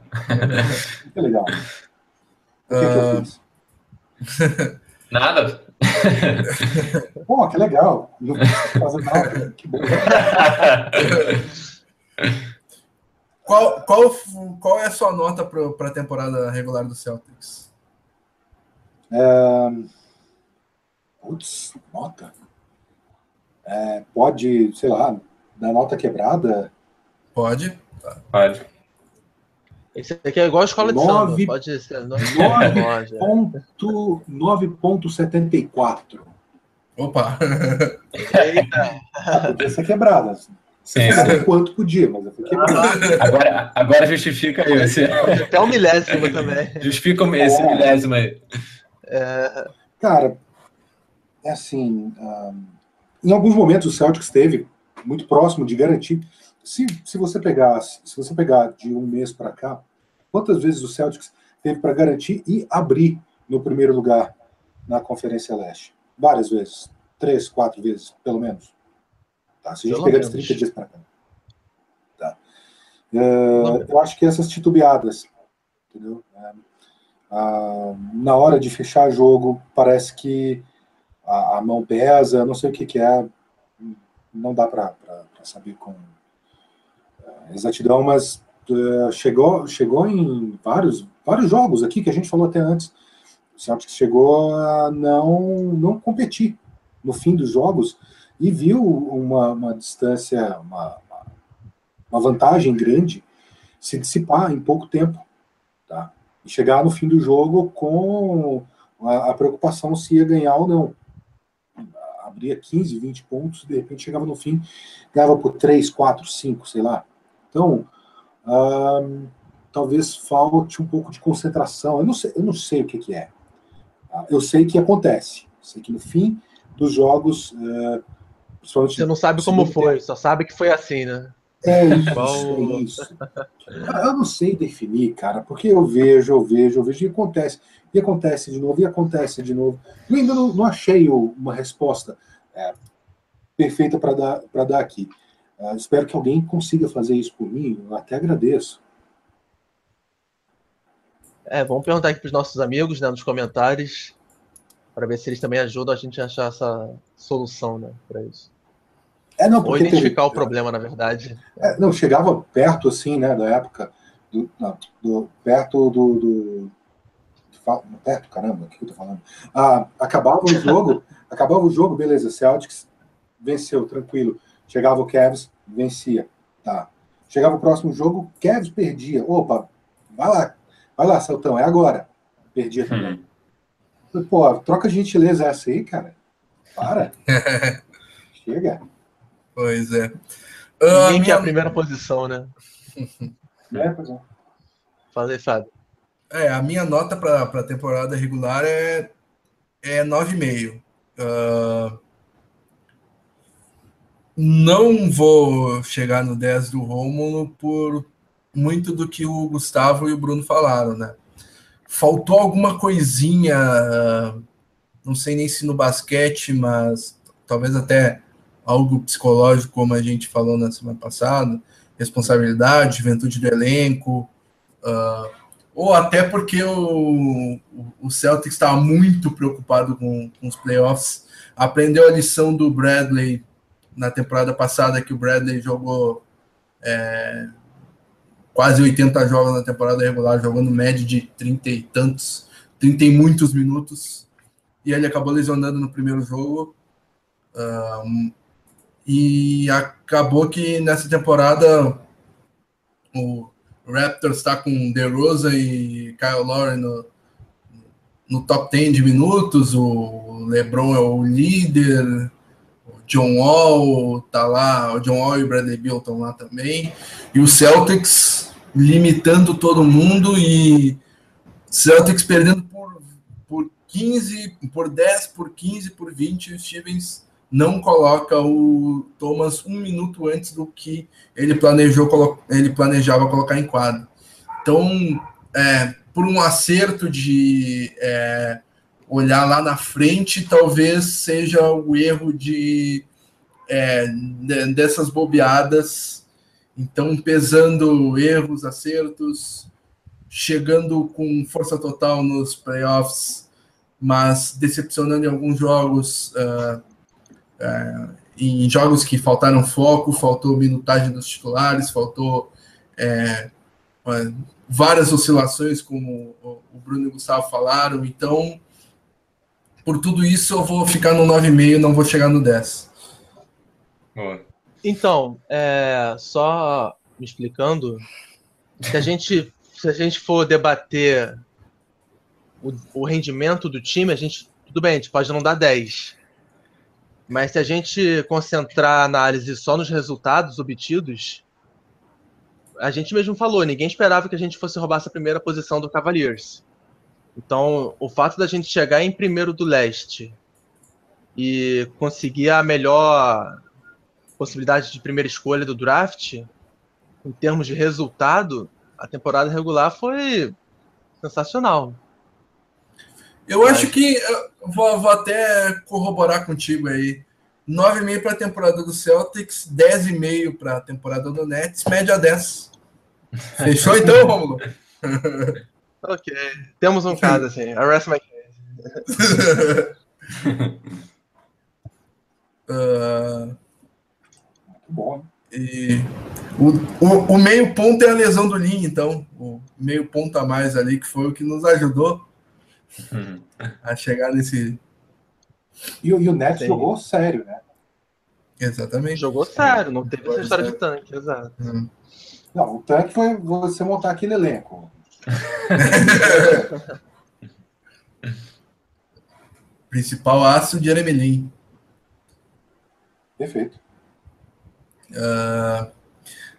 Que legal. O que, que eu fiz? Nada. Pô, que legal. Não fazer nada. Que bom. Qual, qual, qual é a sua nota para a temporada regular do Celtics? Putz, nota. É, pode, sei lá, dar nota quebrada. Pode. Pode. Esse aqui é igual a escola de Nove- samba. Pode ser. Nove. Nove Loja. ponto- 9.74. Opa! Eita. Ah, podia ser quebrada. Sim, Não sei sim. quanto podia, mas eu fui quebrada. Agora, agora justifica aí. Você, Até um milésimo também. justifica esse milésimo aí. É, Cara, é assim. ah, em alguns momentos o Celtics esteve muito próximo de garantir. Se, se você pegar, se você pegar de um mês para cá, quantas vezes o Celtics teve para garantir e abrir no primeiro lugar na Conferência Leste? Várias vezes, três, quatro vezes, pelo menos. Tá? Se a gente Pelo pegar de menos. 30 dias para cá. Tá. É, eu acho que essas titubeadas, entendeu? É, ah, na hora de fechar jogo, parece que a, a mão pesa, não sei o que, que é, não dá para saber com eh, exatidão, mas eh, chegou, chegou em vários, vários jogos aqui que a gente falou até antes. O Celtics chegou a não, não competir no fim dos jogos e viu uma, uma distância, uma- uma vantagem grande se dissipar em pouco tempo. Tá? E chegar no fim do jogo com a, a preocupação se ia ganhar ou não. Abria 15, 20 pontos, de repente chegava no fim, ganhava por 3, 4, 5, sei lá. Então, ahn, talvez falte um pouco de concentração. Eu não sei, eu não sei o que, que é. Eu sei que acontece. Sei que no fim dos jogos, principalmente Você não sabe como foi, só sabe que foi assim, né? É isso, é isso. Eu não sei definir, cara, porque eu vejo, eu vejo, eu vejo e acontece. E acontece de novo, e acontece de novo. Eu ainda não, não achei uma resposta é, perfeita para dar, dar aqui. Uh, espero que alguém consiga fazer isso por mim, eu até agradeço. É, vamos perguntar aqui para os nossos amigos, né, nos comentários, para ver se eles também ajudam a gente a achar essa solução, né, para isso. É, não, Ou identificar o problema, na verdade. É, não, chegava perto, assim, né, da época, do, não, do perto do, do, perto, caramba, o que eu tô falando? Ah, acabava o jogo, acabava o jogo, beleza, Celtics venceu, tranquilo. Chegava o Cavs, vencia, tá. Chegava o próximo jogo, Cavs perdia. Opa, vai lá, vai lá, Celtão, é agora. Perdia também. Hum. Pô, troca de gentileza essa aí, cara. Para. Chega. Pois é. Uh, Ninguém minha... quer a primeira posição, né? É, pois é. Fala aí, Fábio. É, a minha nota para a temporada regular é, é 9,5. Uh, não vou chegar no 10 do Rômulo por muito do que o Gustavo e o Bruno falaram, né? Faltou alguma coisinha, não sei nem se no basquete, mas talvez até algo psicológico, como a gente falou na semana passada, responsabilidade, juventude do elenco, uh, ou até porque o, o Celtics estava muito preocupado com, com, os playoffs, aprendeu a lição do Bradley na temporada passada, que o Bradley jogou é, quase 80 jogos na temporada regular, jogando média de 30 e tantos, 30 e muitos minutos, e ele acabou lesionando no primeiro jogo. Uh, e acabou que nessa temporada o Raptors está com DeRozan e Kyle Lowry no, no top 10 de minutos, o LeBron é o líder, o John Wall tá lá, o John Wall e o Bradley Beal estão lá também, e o Celtics limitando todo mundo e Celtics perdendo por, por 15, por 10, por 15, por 20, o Stevens não coloca o Thomas um minuto antes do que ele planejou ele planejava colocar em quadro. Então, é, por um acerto de é, olhar lá na frente, talvez seja o erro de, é, de dessas bobeadas. Então, pesando erros, acertos, chegando com força total nos playoffs, mas decepcionando em alguns jogos. Uh, é, em jogos que faltaram foco, faltou minutagem dos titulares, faltou é, várias oscilações, como o Bruno e o Gustavo falaram. Então, por tudo isso, eu vou ficar no 9,5, não vou chegar no 10. Então, é, só me explicando, se a gente, se a gente for debater o, o rendimento do time, a gente, tudo bem, a gente pode não dar 10. Mas se a gente concentrar a análise só nos resultados obtidos, a gente mesmo falou, ninguém esperava que a gente fosse roubar essa primeira posição do Cavaliers. Então, o fato da gente chegar em primeiro do leste e conseguir a melhor possibilidade de primeira escolha do draft, em termos de resultado, a temporada regular foi sensacional. Eu acho que vou, vou, até corroborar contigo aí. 9,5 para a temporada do Celtics, 10,5 para a temporada do Nets, média 10. Fechou então, Romulo? ok. Temos um caso assim. Arrest my case. uh, Bom. E o, o, o, meio ponto é a lesão do Lin, então. O meio ponto a mais ali, que foi o que nos ajudou a chegar nesse. E, e o Neto jogou sério, né? Exatamente. Jogou sério, não teve essa história de tanque, exato. Hum. Não, o tanque foi você montar aquele elenco. Principal aço de Jeremy Perfeito. Uh,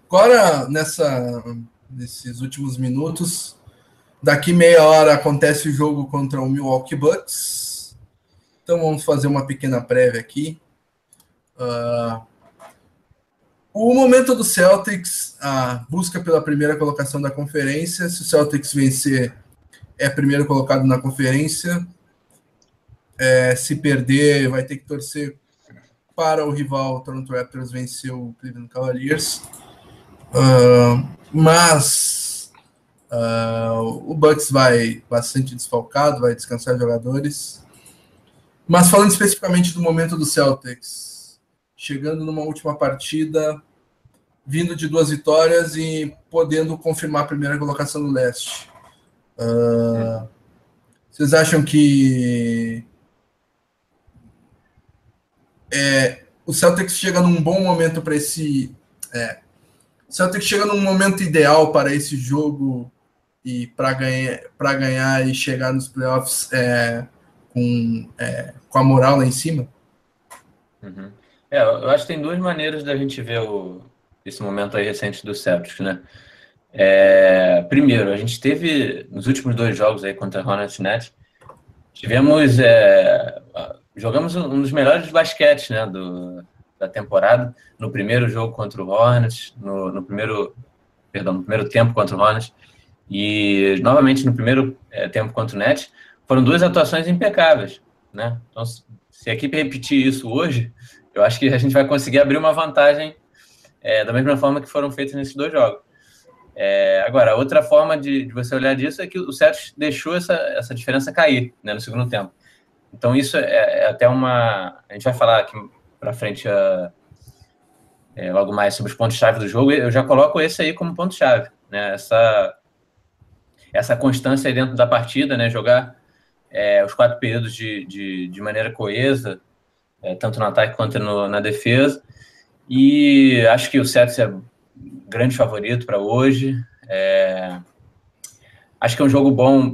agora, nessa, nesses últimos minutos, Daqui meia hora acontece o jogo contra o Milwaukee Bucks. Então vamos fazer uma pequena prévia aqui. Uh, o momento do Celtics, a busca pela primeira colocação da conferência. Se o Celtics vencer, é primeiro colocado na conferência. É, se perder, vai ter que torcer para o rival Toronto Raptors vencer o Cleveland Cavaliers. Uh, mas uh, o Bucks vai bastante desfalcado, vai descansar jogadores. Mas falando especificamente do momento do Celtics, chegando numa última partida, vindo de duas vitórias e podendo confirmar a primeira colocação no leste. Uh, vocês acham que é, o Celtics chega num bom momento para esse. É, o Celtics chega num momento ideal para esse jogo e para ganhar, para ganhar e chegar nos playoffs é, com, é, com a moral lá em cima? Uhum. É, eu acho que tem duas maneiras da gente ver o, esse momento aí recente do Celtics, né? É, primeiro, a gente teve nos últimos dois jogos aí contra a Hornets Net, tivemos é, jogamos um dos melhores basquetes, né, do, da temporada. No primeiro jogo contra o Hornets, no, no primeiro, perdão, no primeiro tempo contra o Hornets e novamente no primeiro é, tempo contra o Net, foram duas atuações impecáveis, né? Então, se a equipe repetir isso hoje, eu acho que a gente vai conseguir abrir uma vantagem é, da mesma forma que foram feitos nesses dois jogos. É, agora, outra forma de, de, você olhar disso é que o Celtics deixou essa, essa diferença cair né, no segundo tempo. Então, isso é, é até uma. A gente vai falar aqui para frente é, logo mais sobre os pontos-chave do jogo. Eu já coloco esse aí como ponto-chave. Né, essa, essa constância dentro da partida, né, jogar é, os quatro períodos de, de, de maneira coesa, é, tanto no ataque quanto no, na defesa. E acho que o Celtics é grande favorito para hoje. É, acho que é um jogo bom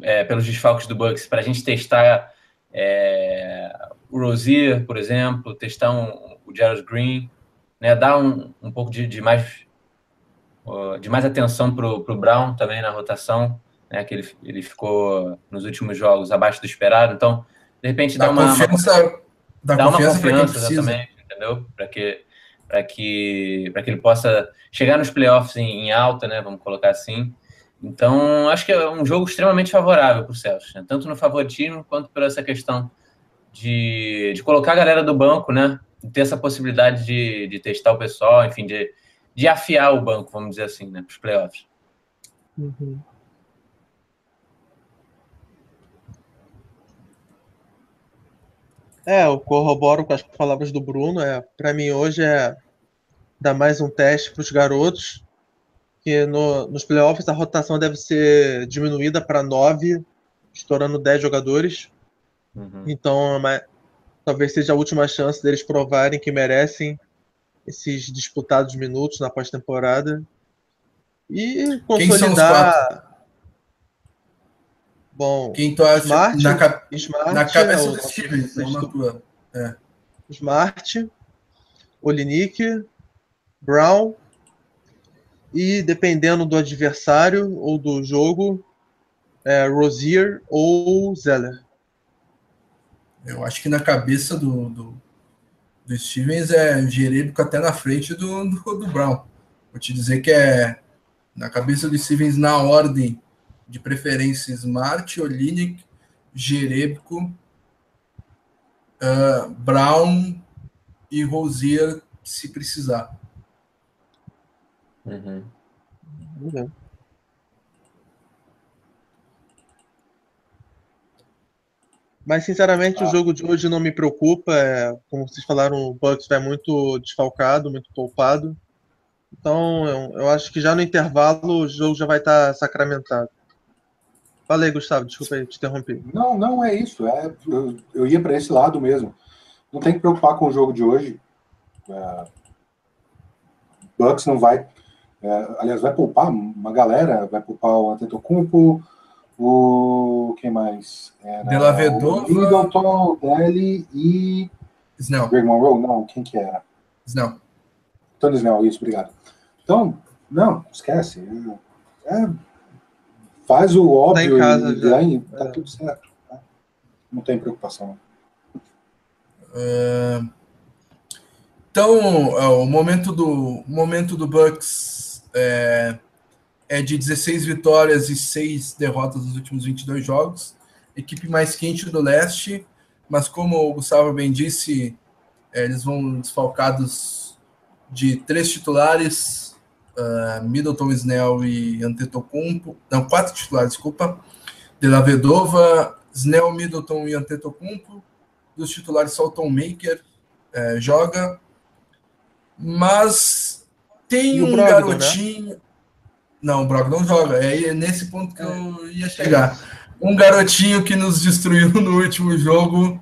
é, pelos desfalques do Bucks para a gente testar é, o Rozier, por exemplo, testar um, o Jared Green, né, dar um, um pouco de, de mais de mais atenção para o Brown também na rotação, né, que ele, ele ficou nos últimos jogos abaixo do esperado. Então, de repente, dá, dá uma, confiança, uma Dá, Dá confiança uma confiança exatamente, entendeu? Para que para que que ele possa chegar nos playoffs em, em, alta, né? Vamos colocar assim. Então, acho que é um jogo extremamente favorável para o Celtics, né? tanto no favoritismo quanto por essa questão de, de colocar a galera do banco, né? Ter essa possibilidade de, de testar o pessoal, enfim, de, de afiar o banco, vamos dizer assim, né? Para os playoffs. Uhum. É, eu corroboro com as palavras do Bruno. É, para mim hoje é dar mais um teste para os garotos, que no, nos playoffs a rotação deve ser diminuída para nove, estourando dez jogadores. Uhum. Então, mas, talvez seja a última chance deles provarem que merecem esses disputados minutos na pós-temporada e consolidar Bom, quem tu acha Smart, na, cap... Smart na cabeça é do Stevens, não na tua. É. Smart, Olinick, Brown e dependendo do adversário ou do jogo, é, Rozier ou Zeller. Eu acho que na cabeça do, do, do Stevens é Jerebico até na frente do, do, do Brown. Vou te dizer que é na cabeça do Stevens na ordem de preferência Smart, Olinick, Jerebko, uh, Brown e Rosier, se precisar. Uhum. Uhum. Mas, sinceramente, ah. o jogo de hoje não me preocupa. É, como vocês falaram, o Bucks vai muito desfalcado, muito poupado. Então, eu, eu, acho que já no intervalo o jogo já vai estar sacramentado. Fala aí, Gustavo, desculpa aí, te interrompi. Não, não é isso. É, eu, eu ia para esse lado mesmo. Não tem que preocupar com o jogo de hoje. É, Bucks não vai. É, aliás, vai poupar uma galera. Vai poupar o Antetokounmpo, o. Quem mais? Era, Della Vedova. O Middleton, Deli e. Snell. Greg Monroe? Não, quem que era? Snell. Tony Snell, isso, obrigado. Então, não, esquece. É, é faz o óbvio tá casa, e ganha, tá é. tudo certo. Tá? Não tem preocupação. Uh, Então, é, o momento do, momento do Bucks é, é de 16 vitórias e 6 derrotas nos últimos 22 jogos. Equipe mais quente do leste, mas como o Gustavo bem disse, é, eles vão desfalcados de três titulares, uh, Middleton, Snell e Antetokounmpo, não, quatro titulares, desculpa, De La Vedova, Snell, Middleton e Antetokounmpo, dos titulares só o Tom Maker é, joga, mas tem um Brogdon, né? garotinho. Né? Não, o Brogdon joga. É nesse ponto que eu ia chegar. Um garotinho que nos destruiu no último jogo,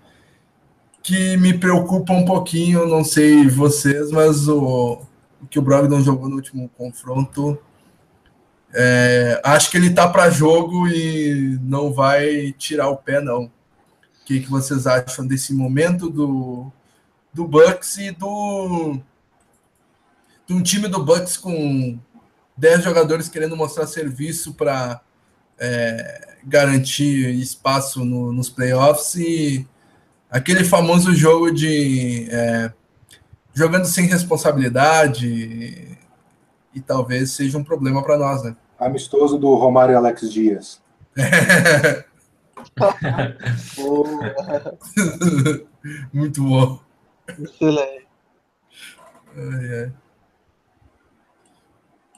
que me preocupa um pouquinho. Não sei vocês, mas o, o que o Brogdon jogou no último confronto. É, acho que ele tá para jogo e não vai tirar o pé, não. O que, que vocês acham desse momento do, do Bucks e do de um time do Bucks com 10 jogadores querendo mostrar serviço para é, garantir espaço no, nos playoffs e aquele famoso jogo de é, jogando sem responsabilidade e, e talvez seja um problema para nós, né? Amistoso do Romário Alex Dias. Muito bom. Excelente. Ai, ai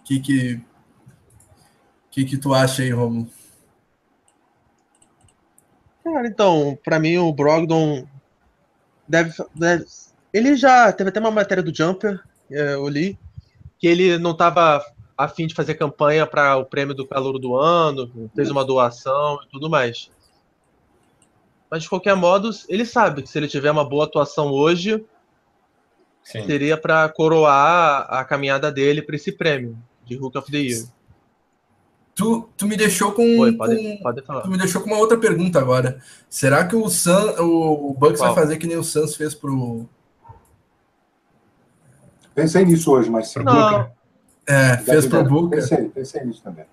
que que que que tu acha aí, Romulo? Cara, então, para mim o Brogdon deve, deve, ele já teve até uma matéria do Jumper, é, eu li, que ele não estava a fim de fazer campanha para o prêmio do calor do ano, fez uma doação e tudo mais. Mas de qualquer modo, ele sabe que se ele tiver uma boa atuação hoje, Sim. seria para coroar a caminhada dele para esse prêmio de Hook of the Year. Tu, tu me deixou com, Oi, pode, com pode falar. tu me deixou com uma outra pergunta agora. Será que o Sun, o Bucks Qual? vai fazer que nem o Suns fez pro Pensei nisso hoje, mas não. É, fez pro Booker. Pensei, pensei nisso também.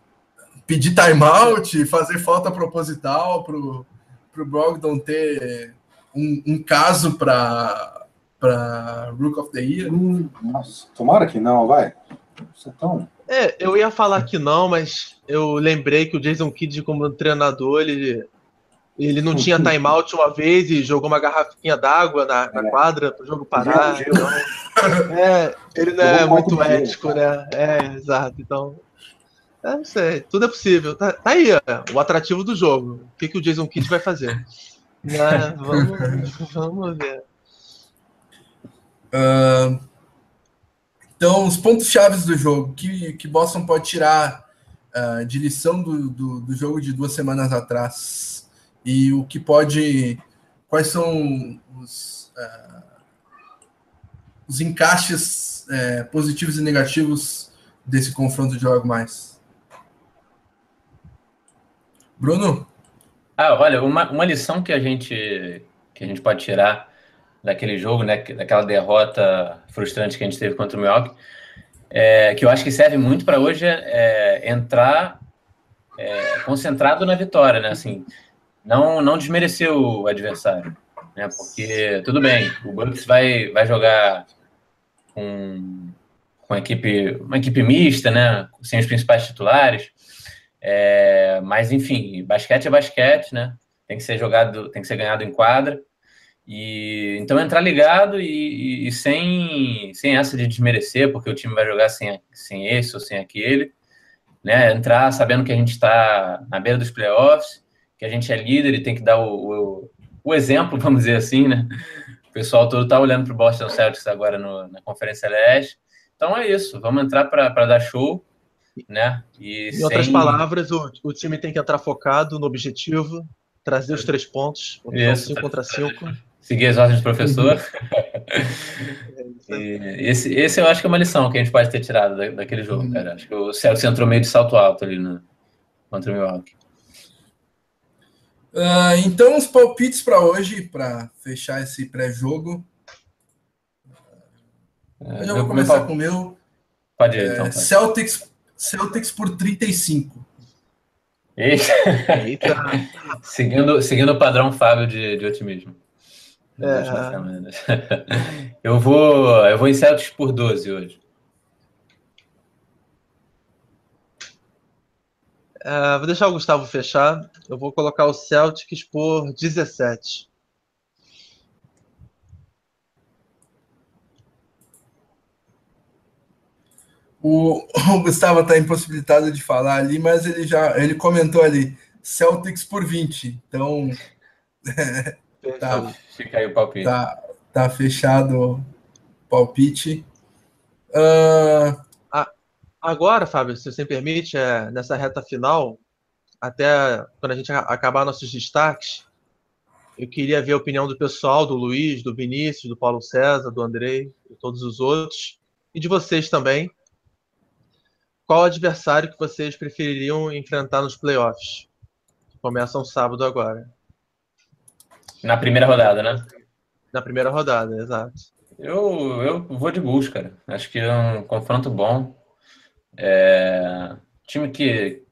Pedir timeout, fazer falta proposital pro pro Brogdon ter um, um caso para para Rook of the Year. Hum, nossa, tomara que não, vai. Você é tão é, eu ia falar que não, mas eu lembrei que o Jason Kidd, como treinador, ele, ele não tinha timeout uma vez e jogou uma garrafinha d'água na, na é. quadra para o jogo parar. Então, é, ele não é muito ético, né? É, exato. Então, é, não sei, tudo é possível. Tá, tá aí o atrativo do jogo. O que, que o Jason Kidd vai fazer? Né? Vamos, vamos ver. Uh, então, os pontos chaves do jogo que, que Boston pode tirar uh, de lição do, do, do, jogo de duas semanas atrás e o que pode. Quais são os, uh, os encaixes uh, positivos e negativos desse confronto de jogo mais? Bruno? Ah, olha, uma, uma lição que a gente que a gente pode tirar daquele jogo, né, daquela derrota frustrante que a gente teve contra o Milwaukee, é, que eu acho que serve muito para hoje é, entrar é, concentrado na vitória, né, assim, não, não desmerecer o adversário, né, porque tudo bem, o Bucks vai, vai jogar com, com uma, equipe, uma equipe mista, né, sem os principais titulares, é, mas enfim, basquete é basquete, né, tem que ser jogado, tem que ser ganhado em quadra, e então entrar ligado e, e, sem, sem essa de desmerecer, porque o time vai jogar sem, sem esse ou sem aquele, né? Entrar sabendo que a gente está na beira dos playoffs, que a gente é líder e tem que dar o, o, o exemplo, vamos dizer assim, né? O pessoal todo está olhando para o Boston Celtics agora no, na Conferência Leste. Então é isso, vamos entrar para dar show, né? E em sem... outras palavras, o, o time tem que entrar focado no objetivo, trazer os três pontos, 5 contra 5 seguir as ordens do professor. esse, esse eu acho que é uma lição que a gente pode ter tirado da, daquele jogo, uhum. cara. Acho que o Celso entrou meio de salto alto ali no, contra o Milwaukee. Uh, então, os palpites para hoje, para fechar esse pré-jogo. É, eu vou começar com o meu. Pode ir, então. Pode. Celtics, Celtics por 35. Eita. Eita. seguindo, seguindo o padrão Fábio de, de otimismo. É. Eu vou, eu vou em Celtics por 12 hoje. É, vou deixar o Gustavo fechar. Eu vou colocar o Celtics por 17. O, o Gustavo está impossibilitado de falar ali, mas ele já ele comentou ali Celtics por 20. Então tá, fica aí o palpite. Tá, tá fechado o palpite. Uh... Agora, Fábio, se você me permite, é, nessa reta final, até quando a gente acabar nossos destaques, eu queria ver a opinião do pessoal, do Luiz, do Vinícius, do Paulo César, do Andrei, e todos os outros, e de vocês também, qual adversário que vocês prefeririam enfrentar nos playoffs? Começam sábado agora. Na primeira rodada, né? Na primeira rodada, exato. Eu, eu vou de Bulls, cara. Acho que é um confronto bom. É... Time que,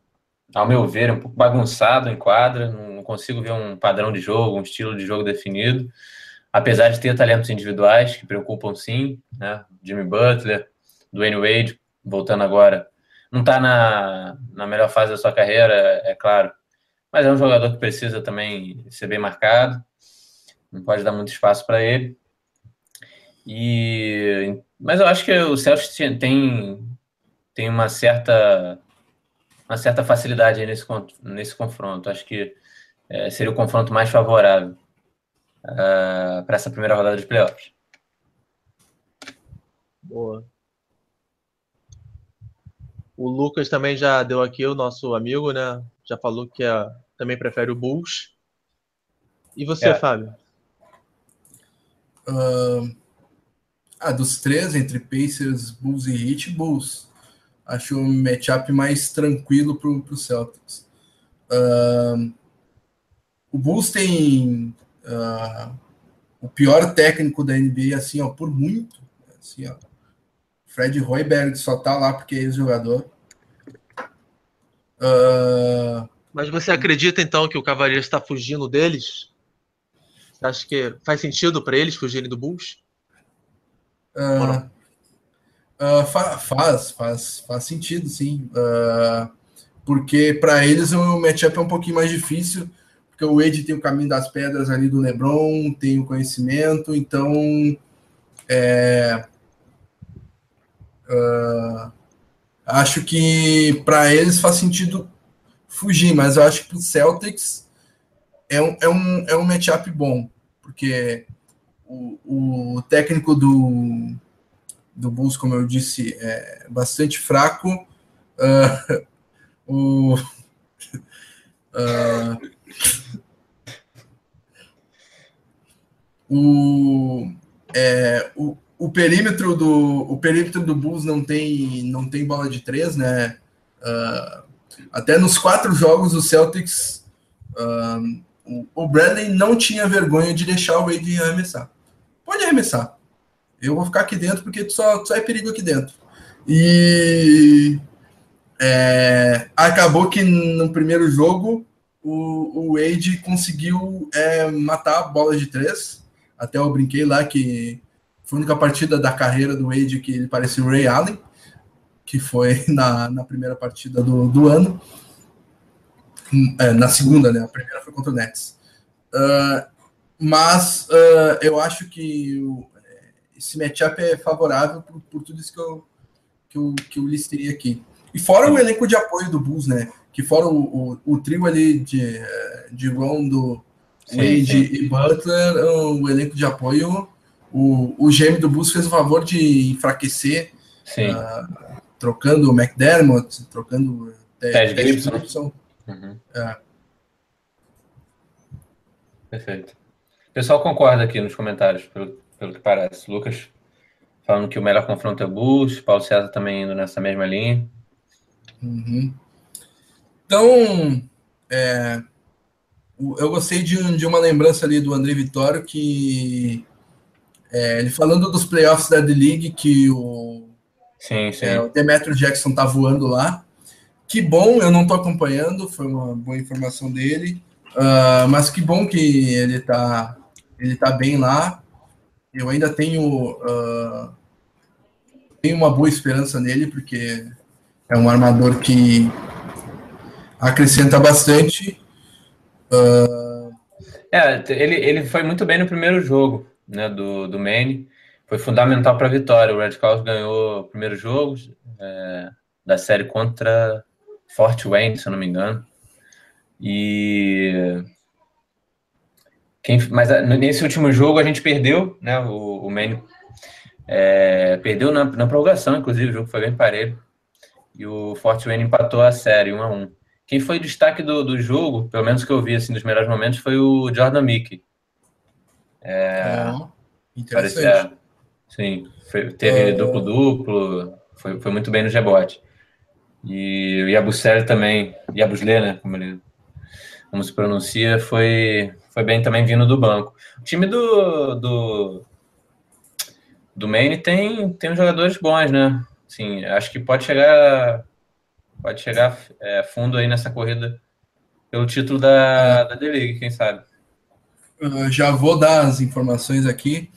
ao meu ver, é um pouco bagunçado em quadra. Não consigo ver um padrão de jogo, um estilo de jogo definido. Apesar de ter talentos individuais que preocupam sim, né? Jimmy Butler, Dwayne Wade, voltando agora não está na, na melhor fase da sua carreira, é claro. Mas é um jogador que precisa também ser bem marcado. Não pode dar muito espaço para ele. E, mas eu acho que o Celtics tem, tem uma certa uma certa facilidade nesse, nesse confronto. Acho que é, seria o confronto mais favorável uh, ah, para essa primeira rodada de playoffs. Boa. O Lucas também já deu aqui, o nosso amigo, né? Já falou que é, também prefere o Bulls. E você, é. Fábio? Uh, ah, dos três, entre Pacers, Bulls e Heat, Bulls. Acho o matchup mais tranquilo para o Celtics. Uh, o Bulls tem uh, o pior técnico da NBA, assim, ó, por muito. Assim, ó, Fred Hoiberg só tá lá porque é ex-jogador. Uh... Mas você acredita então que o Cavaliers está fugindo deles? Você acha que faz sentido para eles fugirem do Bulls? Uh, uh, fa faz, faz, faz sentido, sim. Uh, porque para eles o matchup é um pouquinho mais difícil, porque o Wade tem o caminho das pedras ali do LeBron, tem o conhecimento, então é, acho que para eles faz sentido fugir, mas eu acho que para o Celtics é um, é, um, é um matchup bom, porque o, o técnico do, do Bulls, como eu disse, é bastante fraco. Uh, o, uh, o, é, o, o perímetro do o perímetro do Bulls não tem não tem bola de três, né? Uh, até nos quatro jogos o Celtics uh, o, Bradley não tinha vergonha de deixar o Wade arremessar. Pode arremessar. Eu vou ficar aqui dentro porque só, só é perigo aqui dentro. E é, acabou que no primeiro jogo o, o Wade conseguiu é, matar a bola de três. Até eu brinquei lá que foi a única partida da carreira do Wade que ele parecia o Ray Allen, que foi na, na primeira partida do, do ano. É, na segunda, né? A primeira foi contra o Nets. Uh, mas uh, eu acho que o, esse matchup é favorável por, por, tudo isso que eu, que, eu, que eu listei aqui. E fora o elenco de apoio do Bulls, né? Que fora o, o, o trio ali de, de Rondo, Wade sim. e Butler, o elenco de apoio o, o GM do Bulls fez o favor de enfraquecer, uh, trocando o McDermott, trocando Ted, Ted Gibson. Gibson. Uhum. É. Perfeito. O pessoal concorda aqui nos comentários, pelo, pelo que parece. Lucas falando que o melhor confronto é o Bulls, Paulo César também indo nessa mesma linha. Uhum. Então, é, eu gostei de, de uma lembrança ali do André Vitório que é, ele falando dos playoffs da D-League, que o, sim, sim. É, o Demetrio Jackson tá voando lá. Que bom, eu não tô acompanhando, foi uma boa informação dele. Uh, mas que bom que ele tá ele está bem lá. Eu ainda tenho, uh, tenho uma boa esperança nele, porque é um armador que acrescenta bastante. Uh... É, ele, ele foi muito bem no primeiro jogo né, do, do Maine. Foi fundamental para a vitória. O Red Claws ganhou o primeiro jogo é, da série contra Fort Wayne, se eu não me engano. E quem, mas ah, nesse último jogo a gente perdeu, né? O, o Maine é, perdeu na, na prorrogação, inclusive, o jogo foi bem parelho. E o Fort Wayne empatou a série 1 a 1 Quem foi o destaque do, do jogo, pelo menos que eu vi assim, dos melhores momentos, foi o Jordan Mickey. É, interessante. Parecia, sim, foi, teve duplo-duplo, foi, foi muito bem no rebote. E o Yabusele também, Yabusele, né, como, ele, como se pronuncia, foi, foi bem também vindo do banco. O time do, do, do Maine tem, tem uns jogadores bons, né? Sim, acho que pode chegar pode chegar é, fundo aí nessa corrida pelo título da, da D-League, quem sabe. Uh, já vou dar as informações aqui.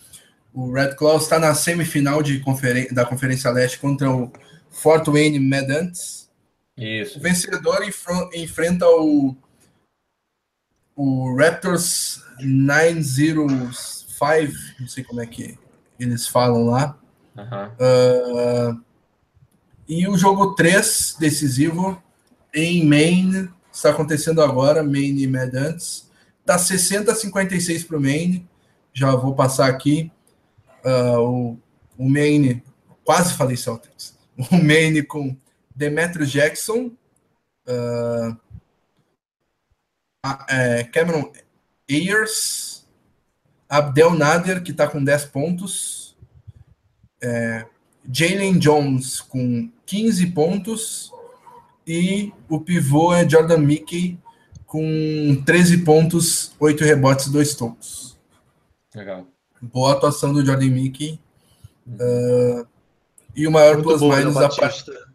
O Red Claw está na semifinal de conferen da Conferência Leste contra o Fort Wayne Medants. Isso. O vencedor enfrenta o, o Raptors 905, não sei como é que eles falam lá. Uhum. Uh, e o jogo 3, decisivo, em Maine, está acontecendo agora, Maine e Medants. Está 60 a 56 para o Maine. Já vou passar aqui. Uh, o, o Maine, quase falei Celtics. O Maine com Demetrius Jackson, uh, Cameron Ayers, Abdel Nader, que está com 10 pontos, é, Jalen Jones com 15 pontos e o pivô é Jordan Mickey com 13 pontos, 8 rebotes, 2 tocos. Legal. Boa atuação do Jordan Mickey. Uh, e o maior plus-minus da partida.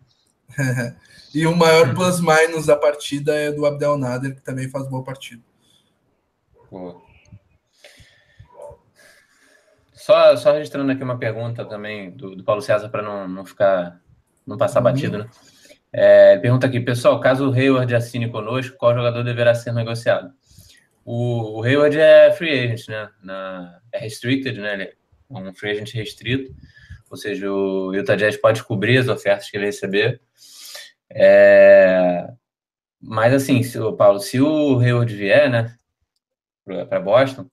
e o maior plus-minus da partida é do Abdel Nader, que também faz boa partida. Boa. Só, só registrando aqui uma pergunta também do, do Paulo César para não, não ficar, não passar uhum. batido, né? É, pergunta aqui, pessoal, caso o Hayward assine conosco, qual jogador deverá ser negociado? O, o Hayward é free agent, né? Na, é restricted, né? Ele é um free agent restrito, ou seja, o Utah Jazz pode cobrir as ofertas que ele receber. É, mas assim, se, Paulo, se o Hayward vier, né, para Boston,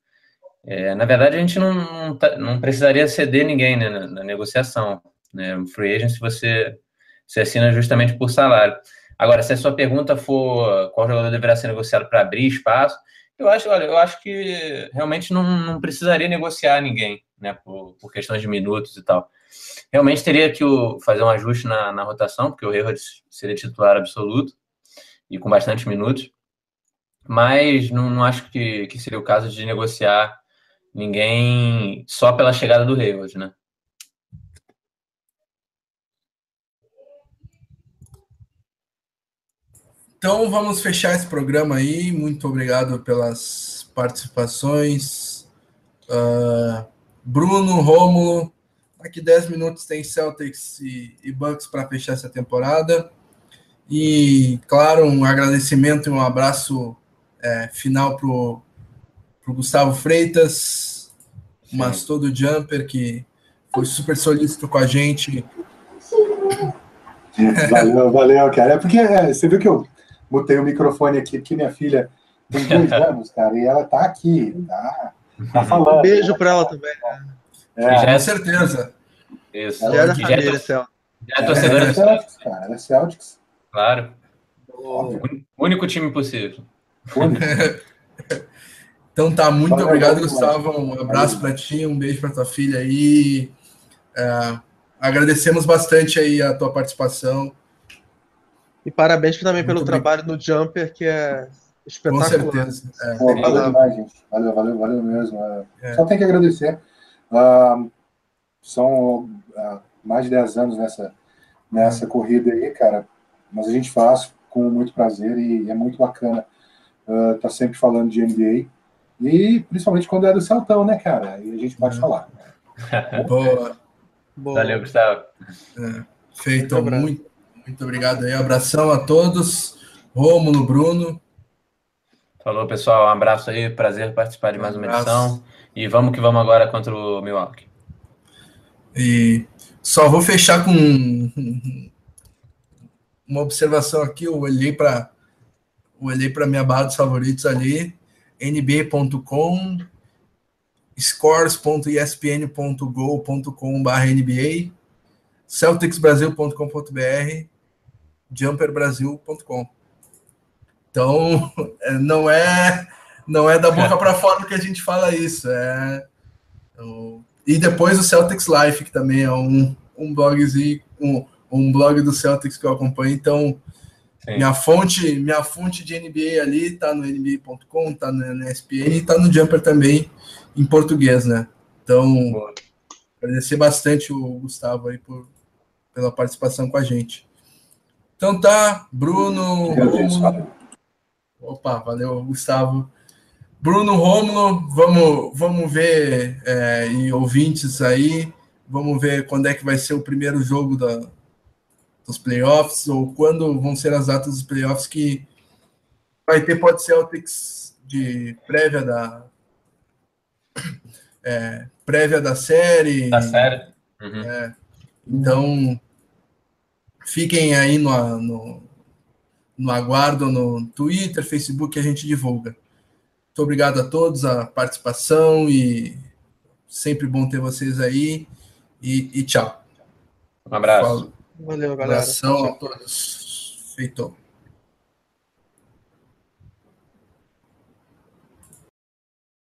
é, na verdade, a gente não, não, tá, não precisaria ceder ninguém né, na, na, negociação. Né? O free agent você, você assina justamente por salário. Agora, se a sua pergunta for qual jogador deverá ser negociado para abrir espaço, eu acho, olha, eu acho que realmente não, não precisaria negociar ninguém, né, por, por questões de minutos e tal. Realmente teria que o, fazer um ajuste na, na rotação, porque o Hayward seria titular absoluto e com bastante minutos, mas não, não acho que, que seria o caso de negociar ninguém só pela chegada do Hayward, né? Então vamos fechar esse programa aí. Muito obrigado pelas participações. Uh, Bruno, Rômulo, daqui 10 minutos tem Celtics e, e Bucks para fechar essa temporada. E, claro, um agradecimento e um abraço é, final para o Gustavo Freitas, mas todo jumper que foi super solícito com a gente. Valeu, valeu, cara. É porque é, você viu que eu botei o microfone aqui, porque minha filha tem dois anos, cara, e ela tá aqui, tá, tá falando. Um beijo para ela também. Né? É, com certeza. Isso. Ela é da família, Celtics. É torcedora é, Celtics, cara, ela é Celtics. Claro. O único time possível. então tá, muito Valeu, obrigado, Gustavo. Um abraço para ti, um beijo para tua filha aí. É, agradecemos bastante aí a tua participação. E parabéns também pelo trabalho no Jumper, que é espetacular. Com certeza. É. Pô, valeu demais, gente. Valeu, valeu, valeu mesmo. É. é. Só tem que agradecer. Uh, são uh, mais de 10 anos nessa, nessa corrida aí, cara. Mas a gente faz com muito prazer e é muito bacana estar uh, tá sempre falando de NBA E principalmente quando é do Celtão, né, cara? Aí a gente pode é. falar. Boa. Boa. Valeu, Gustavo. É. Feito. Muito, muito, muito obrigado aí. Abração a todos. Rômulo, Bruno. Falou, pessoal. Um abraço aí. Prazer participar de mais uma edição. E vamos que vamos agora contra o Milwaukee. E só vou fechar com uma observação aqui. Eu olhei para olhei para minha barra dos favoritos ali, nba.com, scores.espn.go.com/nba, celticsbrasil.com.br, jumperbrasil.com. Então, não é não é da boca para fora que a gente fala isso. É, e depois o Celtics Life, que também é um, um blogzinho, um, um blog do Celtics que eu acompanho. Então, Sim. minha fonte, minha fonte de NBA ali tá no NBA.com, tá no ESPN e tá no Jumper também em português, né? Então, Boa. agradecer bastante o Gustavo aí por, pela participação com a gente. Então tá, Bruno. Opa, valeu, Gustavo. Bruno Romulo, vamos, vamos ver, é, e ouvintes aí, vamos ver quando é que vai ser o primeiro jogo da, dos playoffs, ou quando vão ser as datas dos playoffs que vai ter pode Celtics de prévia da é, prévia da série. Da série. Uhum. É, então fiquem aí no, no, no aguardo no Twitter, Facebook, a gente divulga. Muito obrigado a todos a participação e sempre bom ter vocês aí. E, e tchau. Um abraço. Valeu, galera. Um abração a todos. Feito.